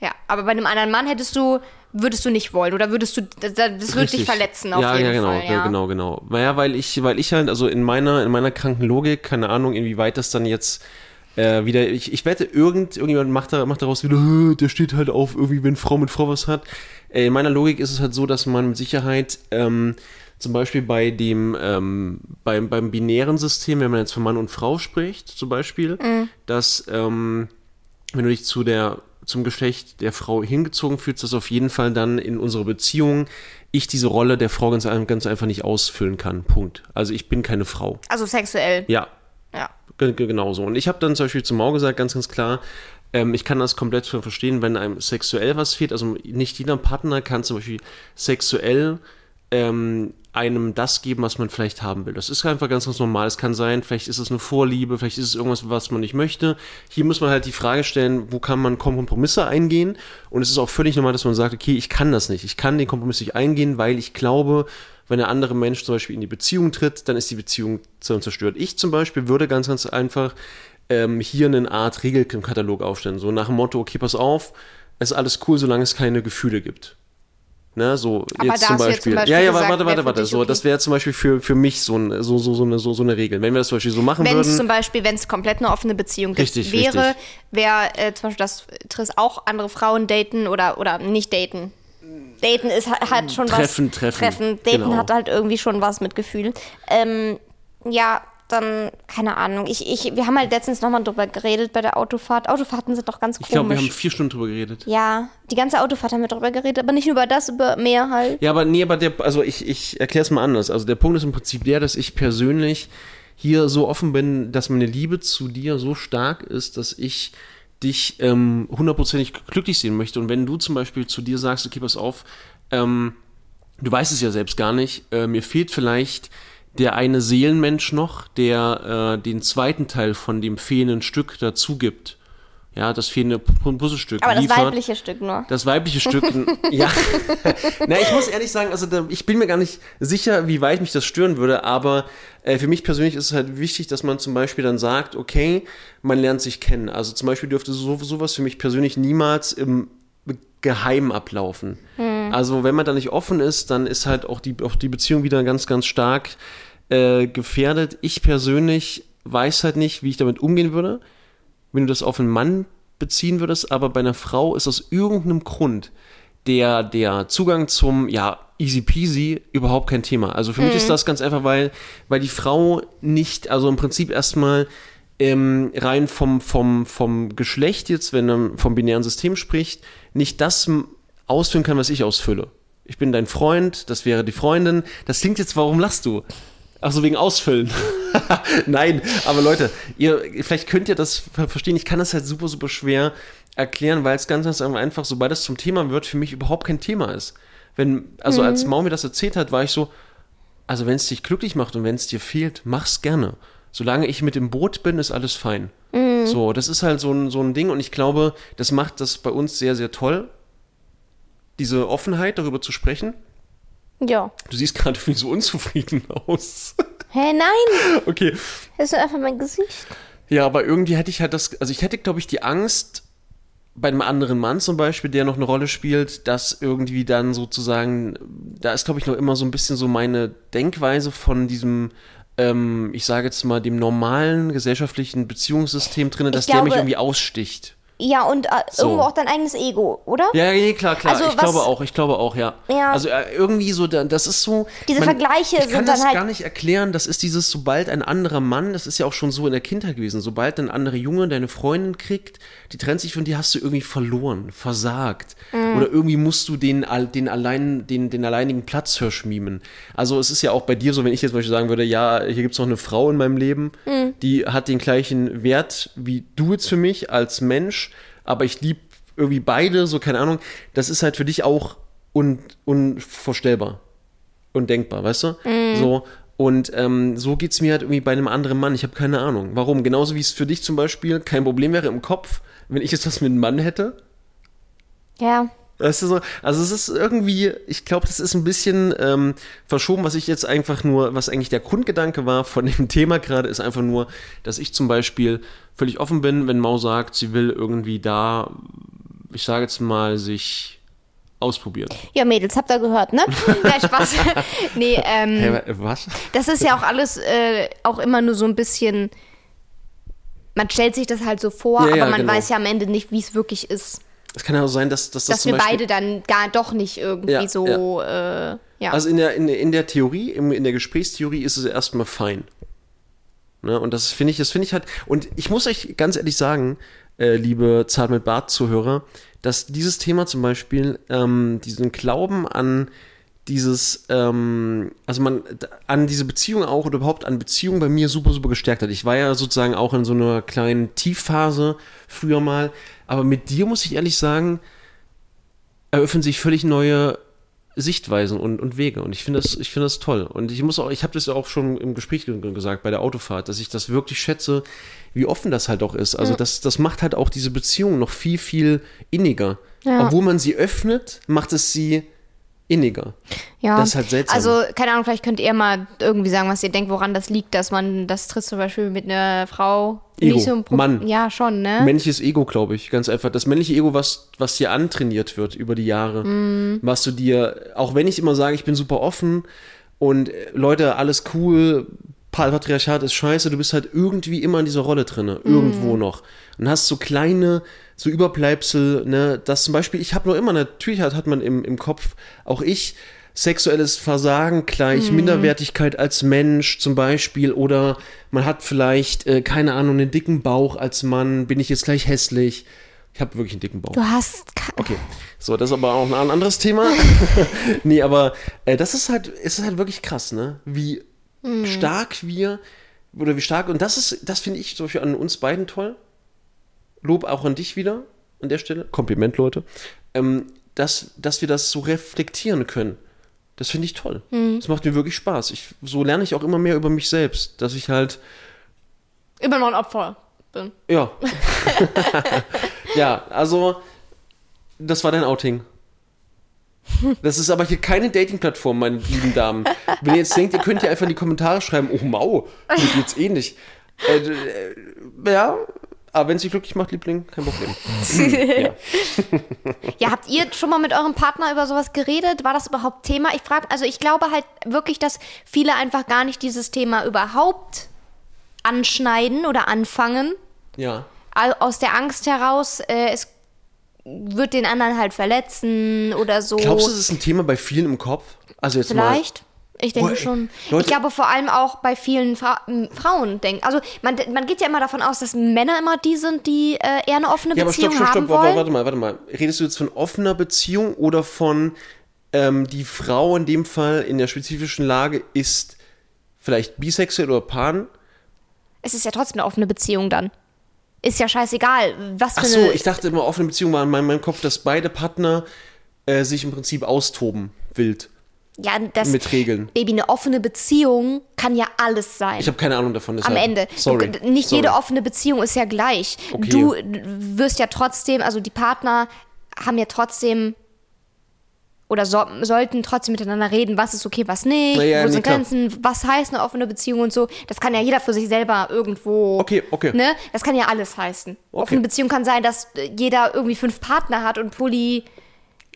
Ja, aber bei einem anderen Mann hättest du, würdest du nicht wollen oder würdest du, das, das würde dich verletzen auf ja, jeden ja, genau, Fall. Ja, genau, genau. Naja, weil ich, weil ich halt, also in meiner, in meiner kranken Logik, keine Ahnung, inwieweit das dann jetzt äh, wieder, ich, ich wette, irgend, irgendjemand macht, da, macht daraus wieder, "Hä, der steht halt auf, irgendwie, wenn Frau mit Frau was hat. Äh, in meiner Logik ist es halt so, dass man mit Sicherheit ähm, zum Beispiel bei dem, ähm, beim, beim binären System, wenn man jetzt von Mann und Frau spricht, zum Beispiel, dass ähm, wenn du dich zu der, zum Geschlecht der Frau hingezogen fühlst, dass auf jeden Fall dann in unserer Beziehung ich diese Rolle der Frau ganz, ganz einfach nicht ausfüllen kann. Punkt. Also ich bin keine Frau. Also sexuell. Ja, Ja. ge- ge- genau so. Und ich habe dann zum Beispiel zu Mau gesagt, ganz, ganz klar, ähm, ich kann das komplett verstehen, wenn einem sexuell was fehlt. Also nicht jeder Partner kann zum Beispiel sexuell ähm, einem das geben, was man vielleicht haben will. Das ist einfach ganz, ganz normal. Es kann sein, vielleicht ist es eine Vorliebe, vielleicht ist es irgendwas, was man nicht möchte. Hier muss man halt die Frage stellen, wo kann man Kompromisse eingehen? Und es ist auch völlig normal, dass man sagt, okay, ich kann das nicht. Ich kann den Kompromiss nicht eingehen, weil ich glaube, wenn der andere Mensch zum Beispiel in die Beziehung tritt, dann ist die Beziehung zerstört. Ich zum Beispiel würde ganz, ganz einfach ähm, hier eine Art Regelkatalog aufstellen. So nach dem Motto, okay, pass auf, es ist alles cool, solange es keine Gefühle gibt. Ne, so Aber jetzt zum Beispiel. zum Beispiel ja, ja, gesagt, warte, warte, warte. So, okay. das wäre zum Beispiel für, für mich so, ein, so, so, so, eine, so, so eine Regel. Wenn wir das zum Beispiel so machen Wenn es würden. zum Beispiel, wenn es komplett eine offene Beziehung gibt, Richtig, wäre, richtig. wäre äh, zum Beispiel, dass Triss auch andere Frauen daten oder, oder nicht daten. Daten ist ha- hat schon Treffen, was. treffen, Treffen. Daten genau. hat halt irgendwie schon was mit Gefühlen. Ähm, ja, dann, keine Ahnung. Ich, ich, wir haben halt letztens nochmal drüber geredet bei der Autofahrt. Autofahrten sind doch ganz ich komisch. glaube, wir haben vier Stunden drüber geredet. ja, die ganze Autofahrt haben wir drüber geredet, aber nicht nur über das, über mehr halt. Ja, aber nee, aber der, also ich, ich erkläre es mal anders. Also der Punkt ist im Prinzip der, dass ich persönlich hier so offen bin, dass meine Liebe zu dir so stark ist, dass ich dich ähm, hundertprozentig glücklich sehen möchte. Und wenn du zum Beispiel zu dir sagst, okay, pass auf, ähm, du weißt es ja selbst gar nicht, äh, mir fehlt vielleicht der eine Seelenmensch noch, der äh, den zweiten Teil von dem fehlenden Stück dazu gibt. ja, das fehlende Pu- Puzzlestück Aber das liefert. weibliche Stück nur. Das weibliche Stück, ja. Na, ich muss ehrlich sagen, also da, ich bin mir gar nicht sicher, wie weit mich das stören würde, aber äh, für mich persönlich ist es halt wichtig, dass man zum Beispiel dann sagt, okay, man lernt sich kennen. Also zum Beispiel dürfte so, sowas für mich persönlich niemals im Geheim ablaufen. Also wenn man da nicht offen ist, dann ist halt auch die, auch die Beziehung wieder ganz, ganz stark äh, gefährdet. Ich persönlich weiß halt nicht, wie ich damit umgehen würde wenn du das auf einen Mann beziehen würdest, aber bei einer Frau ist aus irgendeinem Grund der, der Zugang zum, ja, easy peasy überhaupt kein Thema. Also für mich ist das ganz einfach, weil, weil die Frau nicht, also im Prinzip erstmal ähm, rein vom, vom, vom Geschlecht jetzt, wenn man vom binären System spricht, nicht das ausfüllen kann, was ich ausfülle. Ich bin dein Freund, das wäre die Freundin. Das klingt jetzt, warum lachst du? Ach so, wegen Ausfüllen. Nein, aber Leute, ihr, vielleicht könnt ihr das ver- verstehen. Ich kann das halt super, super schwer erklären, weil es ganz, ganz einfach, sobald es zum Thema wird, für mich überhaupt kein Thema ist. Wenn, also als Mau mir das erzählt hat, war ich so, also wenn es dich glücklich macht und wenn es dir fehlt, mach's gerne. Solange ich mit im Boot bin, ist alles fein. So, das ist halt so ein, so ein Ding und ich glaube, das macht das bei uns sehr, sehr toll, diese Offenheit, darüber zu sprechen. Ja. Du siehst gerade irgendwie so unzufrieden aus. Hä, nein. okay. Das ist einfach mein Gesicht. Ja, aber irgendwie hätte ich halt das, also ich hätte, glaube ich, die Angst bei einem anderen Mann zum Beispiel, der noch eine Rolle spielt, dass irgendwie dann sozusagen, da ist, glaube ich, noch immer so ein bisschen so meine Denkweise von diesem, ähm, ich sage jetzt mal, dem normalen gesellschaftlichen Beziehungssystem drin, dass der mich glaube- irgendwie aussticht. Ja, und äh, So. irgendwo auch dein eigenes Ego, oder? Ja, nee, klar, klar. Also ich was- glaube auch, ich glaube auch, ja. Ja. Also äh, irgendwie so, da- das ist so. Diese Vergleiche ich kann sind das dann halt- gar nicht erklären. Das ist dieses, sobald ein anderer Mann, das ist ja auch schon so in der Kindheit gewesen, sobald ein anderer Junge deine Freundin kriegt, die trennt sich von dir, hast du irgendwie verloren, versagt. Mhm. Oder irgendwie musst du den, den, allein, den, den alleinigen Platzhirsch mimen. Also es ist ja auch bei dir so, wenn ich jetzt zum Beispiel sagen würde, ja, hier gibt es noch eine Frau in meinem Leben, Mhm. die hat den gleichen Wert wie du jetzt für mich als Mensch, aber ich liebe irgendwie beide, so keine Ahnung, das ist halt für dich auch un, unvorstellbar. Undenkbar, weißt du? So. Und ähm, so geht's mir halt irgendwie bei einem anderen Mann. Ich habe keine Ahnung. Warum? Genauso wie es für dich zum Beispiel kein Problem wäre im Kopf, wenn ich jetzt was mit einem Mann hätte. Ja. Weißt du so? Also es ist irgendwie, ich glaube, das ist ein bisschen ähm, verschoben, was ich jetzt einfach nur, was eigentlich der Grundgedanke war von dem Thema gerade, ist einfach nur, dass ich zum Beispiel völlig offen bin, wenn Mau sagt, sie will irgendwie da, ich sage jetzt mal, sich ausprobieren. Ja, Mädels, habt ihr gehört, ne? Nein, Spaß. nee, ähm, Hä, was? das ist ja auch alles äh, auch immer nur so ein bisschen. Man stellt sich das halt so vor, Ja, ja, aber man genau. weiß ja am Ende nicht, wie es wirklich ist. Es kann ja auch sein, dass, dass das Dass zum wir Beispiel, beide dann gar doch nicht irgendwie Ja, so, Äh, ja. Also in der, in, der- in der Theorie, im, in der Gesprächstheorie ist es erstmal fein. Ne? Und das finde ich, das finde ich halt, und ich muss euch ganz ehrlich sagen, äh, liebe Zart mit Bart-Zuhörer, dass dieses Thema zum Beispiel, ähm, diesen Glauben an dieses, ähm, also man, an diese Beziehung auch oder überhaupt an Beziehungen bei mir super, super gestärkt hat. Ich war ja sozusagen auch in so einer kleinen Tiefphase früher mal, aber mit dir muss ich ehrlich sagen, eröffnen sich völlig neue Sichtweisen und, und Wege. Und ich finde das, ich finde das toll. Und ich muss auch, ich habe das ja auch schon im Gespräch ge- gesagt bei der Autofahrt, dass ich das wirklich schätze, wie offen das halt auch ist. Also das, das macht halt auch diese Beziehung noch viel, viel inniger. Ja. Obwohl man sie öffnet, macht es sie inniger. ja. das ist halt seltsam. Also, keine Ahnung, vielleicht könnt ihr mal irgendwie sagen, was ihr denkt, woran das liegt, dass man das tritt zum Beispiel mit einer Frau Ego. nicht so ein Pro- Mann. Ja, schon, ne? Männliches Ego, glaube ich, ganz einfach. Das männliche Ego, was, was dir antrainiert wird über die Jahre. Was du dir, auch wenn ich immer sage, ich bin super offen und äh, Leute, alles cool, Patriarchat ist scheiße, du bist halt irgendwie immer in dieser Rolle drinne, irgendwo noch. Und hast so kleine, so Überbleibsel, ne, das zum Beispiel, ich habe noch immer, natürlich hat, hat man im, im Kopf, auch ich, sexuelles Versagen gleich Minderwertigkeit als Mensch zum Beispiel oder man hat vielleicht, äh, keine Ahnung, einen dicken Bauch als Mann, bin ich jetzt gleich hässlich. Ich habe wirklich einen dicken Bauch. Du hast. Okay, so, das ist aber auch ein anderes Thema. nee, aber äh, das ist halt, es ist halt wirklich krass, ne? Wie stark wir, oder wie stark, und das ist, das finde ich zum Beispiel an uns beiden toll. Lob auch an dich wieder an der Stelle. Kompliment, Leute. Ähm, dass, dass wir das so reflektieren können. Das finde ich toll. Das macht mir wirklich Spaß. Ich, so lerne ich auch immer mehr über mich selbst, dass ich halt Immer noch ein Opfer. bin. Ja. ja, also, das war dein Outing. Das ist aber hier keine Dating-Plattform, meine lieben Damen. Wenn ihr jetzt denkt, ihr könnt ja einfach in die Kommentare schreiben, oh Mau, mir geht's eh nicht. Äh, äh, ja, aber wenn es dich glücklich macht, Liebling, kein Problem. ja. Ja, habt ihr schon mal mit eurem Partner über sowas geredet? War das überhaupt Thema? Ich frage, also ich glaube halt wirklich, dass viele einfach gar nicht dieses Thema überhaupt anschneiden oder anfangen. ja. Au- Aus der Angst heraus, äh, es wird den anderen halt verletzen oder so. Glaubst du, das ist ein Thema bei vielen im Kopf? Also jetzt Vielleicht. Ich denke ey, schon. Leute- ich glaube vor allem auch bei vielen Fra Frauen denken. Also man, man geht ja immer davon aus, dass Männer immer die sind, die äh, eher eine offene mal. Ja, aber Beziehung stopp, stopp, haben stopp, warte, wollen. warte mal, warte mal. Redest du jetzt von offener Beziehung oder von ähm, die Frau in dem Fall in der spezifischen Lage ist vielleicht bisexuell oder pan? Es ist ja trotzdem eine offene Beziehung dann. Ist ja scheißegal, was für Ach so, eine. ich dachte immer, offene Beziehung war in meinem, meinem Kopf, dass beide Partner äh, sich im Prinzip austoben, wild, ja, das mit Regeln. Baby, eine offene Beziehung kann ja alles sein. Ich habe keine Ahnung davon. am deshalb. Ende. Sorry. Nicht Sorry. jede offene Beziehung ist ja gleich. Okay. Du wirst ja trotzdem, also die Partner haben ja trotzdem oder so, sollten trotzdem miteinander reden, was ist okay, was nicht, Na ja, wo sind klar. Grenzen, was heißt eine offene Beziehung und so. Das kann ja jeder für sich selber irgendwo. Okay, okay. Ne? Das kann ja alles heißen. Offene Beziehung kann sein, dass äh, jeder irgendwie fünf Partner hat und Poly.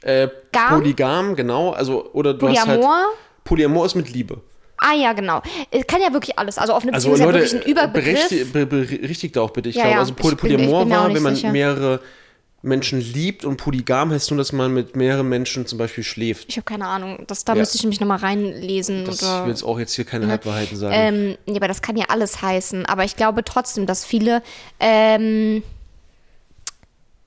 Äh, Gam? Polygam, genau. Also, oder du hast halt. Polyamor? Polyamor ist mit Liebe. Ah ja, genau. Es kann ja wirklich alles. Also offene Also Beziehung Leute, ist ja wirklich ein Überbegriff. berechtigt, be, berichtigt auch bitte. Ich Ja, glaube, also Poly bin- Polyamor bin auch war, wenn man sicher. mehrere Menschen liebt und polygam heißt nur, dass man mit mehreren Menschen zum Beispiel schläft. Ich habe keine Ahnung. Das, da Ja. müsste ich nämlich nochmal reinlesen. Das oder, will jetzt auch jetzt hier keine Halbwahrheiten sagen. ähm, ja, aber das kann ja alles heißen. Aber ich glaube trotzdem, dass viele ähm,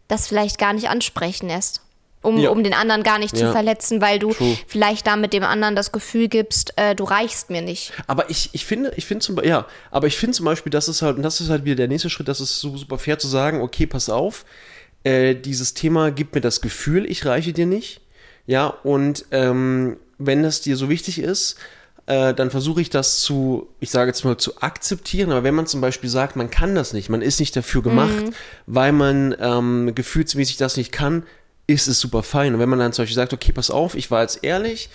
das vielleicht gar nicht ansprechen erst. Um, Ja. um den anderen gar nicht zu Ja. verletzen, weil du True. vielleicht damit dem anderen das Gefühl gibst, äh, du reichst mir nicht. Aber ich, ich finde, ich finde zum Beispiel, ja, aber ich finde zum Beispiel, das ist halt, und das ist halt wieder der nächste Schritt, das ist so super fair zu sagen, okay, pass auf, äh, dieses Thema gibt mir das Gefühl, ich reiche dir nicht. Ja, und ähm, wenn das dir so wichtig ist, äh, dann versuche ich das zu, ich sage jetzt mal, zu akzeptieren. Aber wenn man zum Beispiel sagt, man kann das nicht, man ist nicht dafür gemacht, weil man ähm, gefühlsmäßig das nicht kann, ist es super fein. Und wenn man dann zum Beispiel sagt, okay, pass auf, ich war jetzt ehrlich,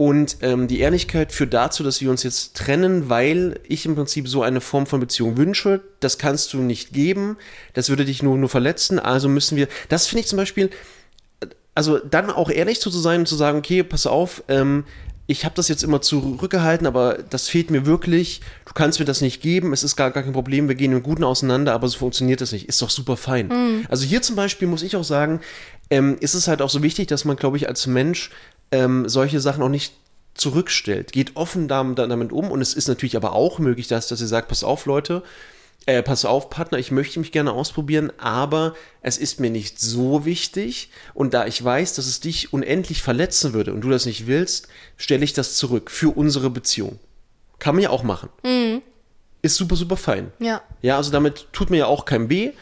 und ähm, die Ehrlichkeit führt dazu, dass wir uns jetzt trennen, weil ich im Prinzip so eine Form von Beziehung wünsche. Das kannst du nicht geben. Das würde dich nur, nur verletzen. Also müssen wir. Das finde ich zum Beispiel. Also dann auch ehrlich zu sein und zu sagen, okay, pass auf, ähm, ich habe das jetzt immer zurückgehalten, aber das fehlt mir wirklich. Du kannst mir das nicht geben. Es ist gar, gar kein Problem. Wir gehen im Guten auseinander, aber so funktioniert das nicht. Ist doch super fein. Also hier zum Beispiel muss ich auch sagen, ähm, ist es halt auch so wichtig, dass man, glaube ich, als Mensch ähm, solche Sachen auch nicht zurückstellt. Geht offen damit, damit um und es ist natürlich aber auch möglich, dass, dass ihr sagt, pass auf, Leute, äh, pass auf, Partner, ich möchte mich gerne ausprobieren, aber es ist mir nicht so wichtig und da ich weiß, dass es dich unendlich verletzen würde und du das nicht willst, stelle ich das zurück für unsere Beziehung. Kann man ja auch machen. Ist super, super fein. Ja. Ja, also damit tut mir ja auch kein weh.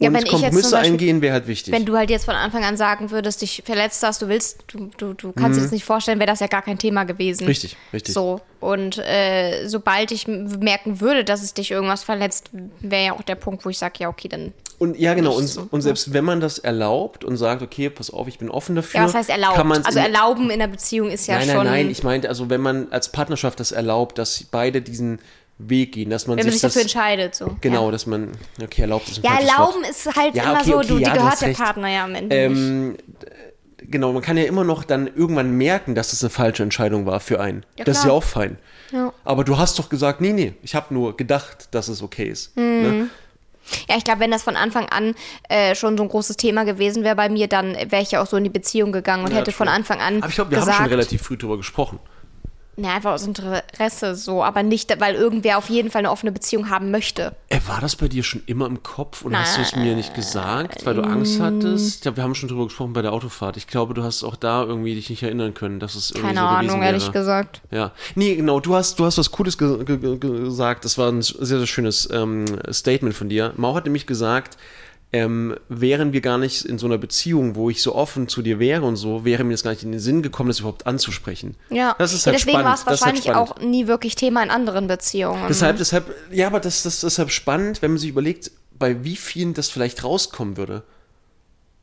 Ja, und wenn ich jetzt zum Kompromisse Beispiel- eingehen wäre halt wichtig. Wenn du halt jetzt von Anfang an sagen würdest, dich verletzt hast, du willst, du, du, du kannst dir das nicht vorstellen, wäre das ja gar kein Thema gewesen. Mhm. Richtig, richtig. So. Und äh, sobald ich merken würde, dass es dich irgendwas verletzt, wäre ja auch der Punkt, wo ich sage, ja, okay, dann. Und ja, genau. Und, so. und selbst wenn man das erlaubt und sagt, okay, pass auf, ich bin offen dafür. Ja, was heißt erlaubt? Kann Also erlauben in der Beziehung ist ja nein, schon. nein, nein. Ich meinte, also wenn man als Partnerschaft das erlaubt, dass beide diesen Weg gehen, dass man wenn man sich das, dafür entscheidet, so. Genau, Ja, dass man, okay, erlaubt ist ein ja erlauben ist halt Ja, immer okay, so, okay, du, ja, die gehört der recht. Partner ja am Ende. Ähm, genau, man kann ja immer noch dann irgendwann merken, dass das eine falsche Entscheidung war für einen. Ja, das ist ja auch fein. Ja. Aber du hast doch gesagt, nee, nee, ich habe nur gedacht, dass es okay ist. Mhm. Ne? Ja, ich glaube, wenn das von Anfang an äh, schon so ein großes Thema gewesen wäre bei mir, dann wäre ich ja auch so in die Beziehung gegangen und Ja, hätte von. Anfang an Aber ich glaube, wir gesagt, haben schon relativ früh drüber gesprochen. Ne, einfach aus Interesse so, aber nicht, weil irgendwer auf jeden Fall eine offene Beziehung haben möchte. Äh, war das bei dir schon immer im Kopf und hast du es mir nicht gesagt, weil du Angst hattest? Ich glaube, wir haben schon drüber gesprochen bei der Autofahrt. Ich glaube, du hast auch da irgendwie dich nicht erinnern können, dass es irgendwie Keine so Ahnung, ehrlich gesagt. Ja. Nee, genau, du hast, du hast was Cooles ge ge ge gesagt. Das war ein sehr, sehr schönes ähm, Statement von dir. Mau hat nämlich gesagt, ähm, wären wir gar nicht in so einer Beziehung, wo ich so offen zu dir wäre und so, wäre mir das gar nicht in den Sinn gekommen, das überhaupt anzusprechen. Ja, Das ist ja halt deswegen spannend. war es halt wahrscheinlich spannend. auch nie wirklich Thema in anderen Beziehungen. Deshalb, deshalb, ja, aber das, das ist deshalb spannend, wenn man sich überlegt, bei wie vielen das vielleicht rauskommen würde.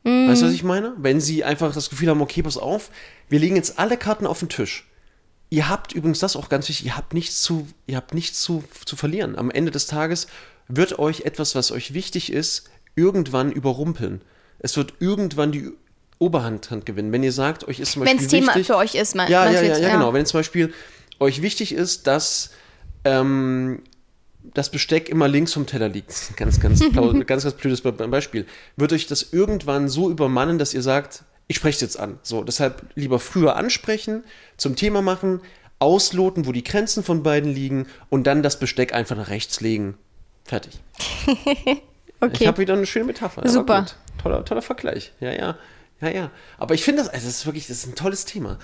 Weißt du, was ich meine? Wenn sie einfach das Gefühl haben, okay, pass auf, wir legen jetzt alle Karten auf den Tisch. Ihr habt übrigens das auch ganz wichtig, ihr habt nichts zu, ihr habt nichts zu, zu verlieren. Am Ende des Tages wird euch etwas, was euch wichtig ist, irgendwann überrumpeln. Es wird irgendwann die Oberhand Hand gewinnen. Wenn ihr sagt, euch ist zum Wenn Beispiel es Thema für euch ist, mein, ja, ja, ja, ja, genau. Wenn zum Beispiel euch wichtig ist, dass ähm, das Besteck immer links vom Teller liegt, ganz, ganz, blau- ganz, ganz blödes Be- Beispiel, wird euch das irgendwann so übermannen, dass ihr sagt, ich spreche es jetzt an. So, deshalb lieber früher ansprechen, zum Thema machen, ausloten, wo die Grenzen von beiden liegen und dann das Besteck einfach nach rechts legen. Fertig. Ich Okay. habe wieder eine schöne Metapher. Super. Toller, toller Vergleich. Ja, ja. Ja, ja. Aber ich finde das, also das ist wirklich, das ist ein tolles Thema.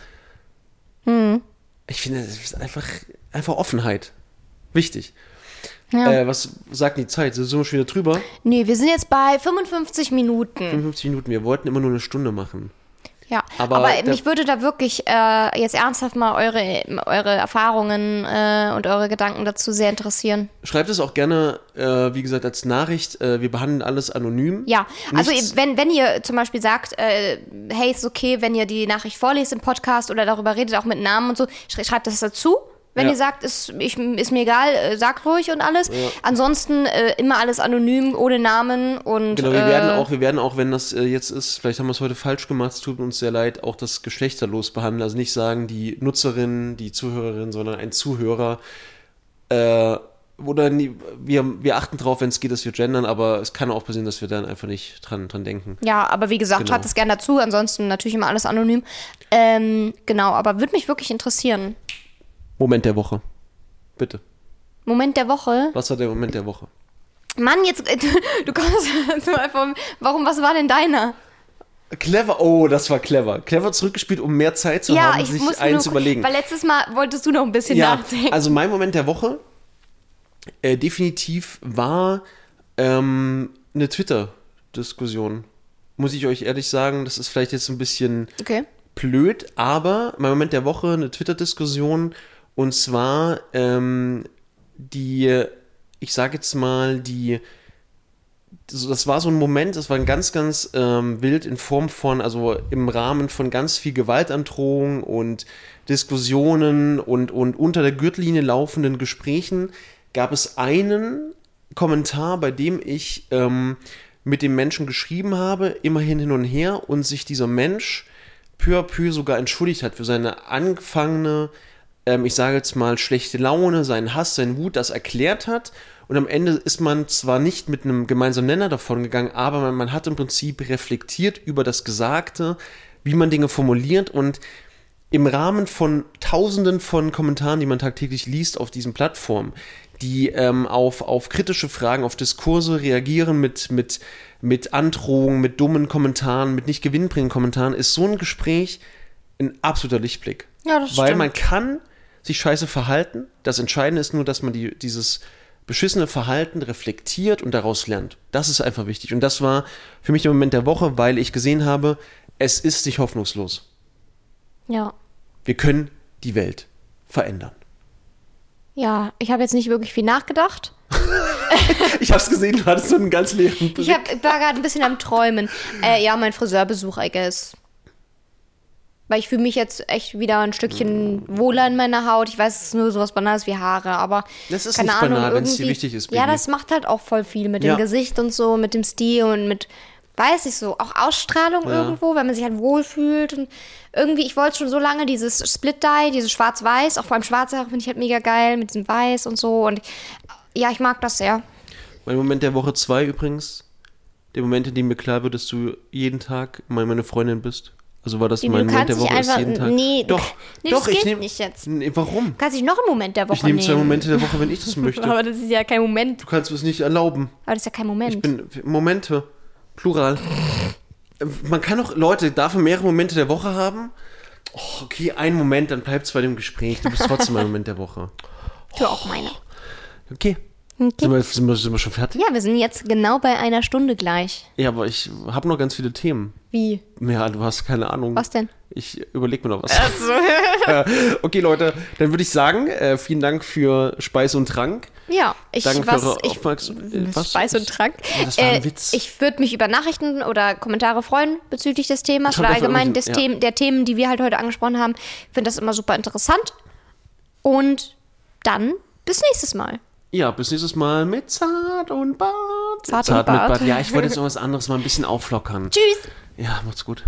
Hm. Ich finde, das ist einfach, einfach Offenheit. Wichtig. Ja. Äh, was sagt die Zeit? Sind wir schon wieder drüber? Nee, wir sind jetzt bei 55 Minuten. 55 Minuten. Wir wollten immer nur eine Stunde machen. Ja, Aber aber, mich würde da wirklich äh, jetzt ernsthaft mal eure, eure Erfahrungen äh, und eure Gedanken dazu sehr interessieren. Schreibt es auch gerne, äh, wie gesagt, als Nachricht. Äh, wir behandeln alles anonym. Ja, also Nichts- ihr- wenn, wenn ihr zum Beispiel sagt, äh, hey, ist okay, wenn ihr die Nachricht vorlest im Podcast oder darüber redet, auch mit Namen und so, schrei- schreibt das dazu. Wenn Ja. ihr sagt, ist, ich, ist mir egal, äh, sagt ruhig und alles. Ansonsten äh, immer alles anonym, ohne Namen und Genau, wir äh, werden auch, wir werden auch, wenn das äh, jetzt ist, vielleicht haben wir es heute falsch gemacht, es tut uns sehr leid, auch das geschlechterlos behandeln. Also nicht sagen die Nutzerin, die Zuhörerin, sondern ein Zuhörer. Äh, oder nie, wir, wir achten drauf, wenn es geht, dass wir gendern, aber es kann auch passieren, dass wir dann einfach nicht dran, dran denken. Ja, aber wie gesagt, Genau. schreibt es gerne dazu. Ansonsten natürlich immer alles anonym. Ähm, genau, aber würde mich wirklich interessieren. Moment der Woche. Bitte. Moment der Woche. Was war der Moment der Woche? Mann, jetzt, du, du kommst so einfach, warum, was war denn deiner? Clever, oh, das war clever. Clever zurückgespielt, um mehr Zeit zu haben, sich muss einen zu überlegen. Weil letztes Mal wolltest du noch ein bisschen Ja, nachdenken. also mein Moment der Woche äh, definitiv war ähm, eine Twitter-Diskussion. Muss ich euch ehrlich sagen, das ist vielleicht jetzt ein bisschen okay. blöd, aber mein Moment der Woche eine Twitter-Diskussion und zwar ähm, die, ich sage jetzt mal, die das war so ein Moment, das war ganz, ganz ähm, wild in Form von, also im Rahmen von ganz viel Gewaltandrohung und Diskussionen und, und unter der Gürtellinie laufenden Gesprächen gab es einen Kommentar, bei dem ich ähm, mit dem Menschen geschrieben habe, immerhin hin und her, und sich dieser Mensch peu à peu sogar entschuldigt hat für seine angefangene, ähm, ich sage jetzt mal, schlechte Laune, seinen Hass, seinen Wut, das erklärt hat. Und am Ende ist man zwar nicht mit einem gemeinsamen Nenner davon gegangen, aber man, man hat im Prinzip reflektiert über das Gesagte, wie man Dinge formuliert und im Rahmen von Tausenden von Kommentaren, die man tagtäglich liest auf diesen Plattformen, die ähm, auf, auf kritische Fragen, auf Diskurse reagieren mit, mit, mit Androhungen, mit dummen Kommentaren, mit nicht gewinnbringenden Kommentaren, ist so ein Gespräch ein absoluter Lichtblick. Ja, das Weil stimmt. man kann sich scheiße verhalten. Das Entscheidende ist nur, dass man die, dieses beschissene Verhalten reflektiert und daraus lernt. Das ist einfach wichtig. Und das war für mich der Moment der Woche, weil ich gesehen habe, es ist nicht hoffnungslos. Ja. Wir können die Welt verändern. Ja, ich habe jetzt nicht wirklich viel nachgedacht. Ich hab's gesehen, du hattest so einen ganz leeren Blick. Ich hab, war gerade ein bisschen am Träumen. Äh, ja, mein Friseurbesuch, I guess. Weil ich fühle mich jetzt echt wieder ein Stückchen wohler in meiner Haut. Ich weiß, es ist nur sowas Banales wie Haare, aber Das ist keine nicht Ahnung, banal, wenn's dir irgendwie- wichtig ist, Ja, Baby. das macht halt auch voll viel mit Ja. dem Gesicht und so, mit dem Stil und mit, weiß ich so, auch Ausstrahlung Ja. irgendwo, wenn man sich halt wohlfühlt. Und irgendwie, ich wollte schon so lange dieses Split-Dye, dieses Schwarz-Weiß, auch vor allem schwarze Haare finde ich halt mega geil, mit diesem Weiß und so. Und ja, ich mag das sehr. Mein Moment der Woche zwei übrigens. Der Moment, in dem mir klar wird, dass du jeden Tag meine Freundin bist. Also war das Du mein Moment der Woche einfach- jeden Tag. nee, doch, nee, doch, das ich geht nehme nicht jetzt. Nee, warum? Kannst dich noch einen Moment der Woche Ich nehme zwei nehmen. Momente der Woche, wenn ich das möchte. Aber das ist ja kein Moment. Du kannst es nicht erlauben. Aber das ist ja kein Moment. Ich bin Momente, Plural. Man kann doch, Leute, darf man mehrere Momente der Woche haben? Oh, okay, ein Moment, dann bleibt's bei dem Gespräch. Du bist trotzdem mein Moment der Woche. tu auch meine. Okay. Sind, wir, sind, wir, sind wir schon fertig? Ja, wir sind jetzt genau bei einer Stunde gleich. Ja, aber ich habe noch ganz viele Themen. Wie? Ja, du hast keine Ahnung. Was denn? Ich überlege mir noch was. Also. okay, Leute, dann würde ich sagen, äh, vielen Dank für Speis und Trank. Ja, ich Danke was, für eure ich, Aufmerksamkeit. Was? Speis und Trank. Das war ein Äh, Witz. Ich würde mich über Nachrichten oder Kommentare freuen bezüglich des Themas oder allgemein des ja. Themen, der Themen, die wir halt heute angesprochen haben. Ich finde das immer super interessant. Und dann bis nächstes Mal. Ja, bis nächstes Mal mit Zart und Bart. Zart und mit Bart. Bart. Ja, ich wollte jetzt noch was anderes mal ein bisschen auflockern. Tschüss! Ja, macht's gut.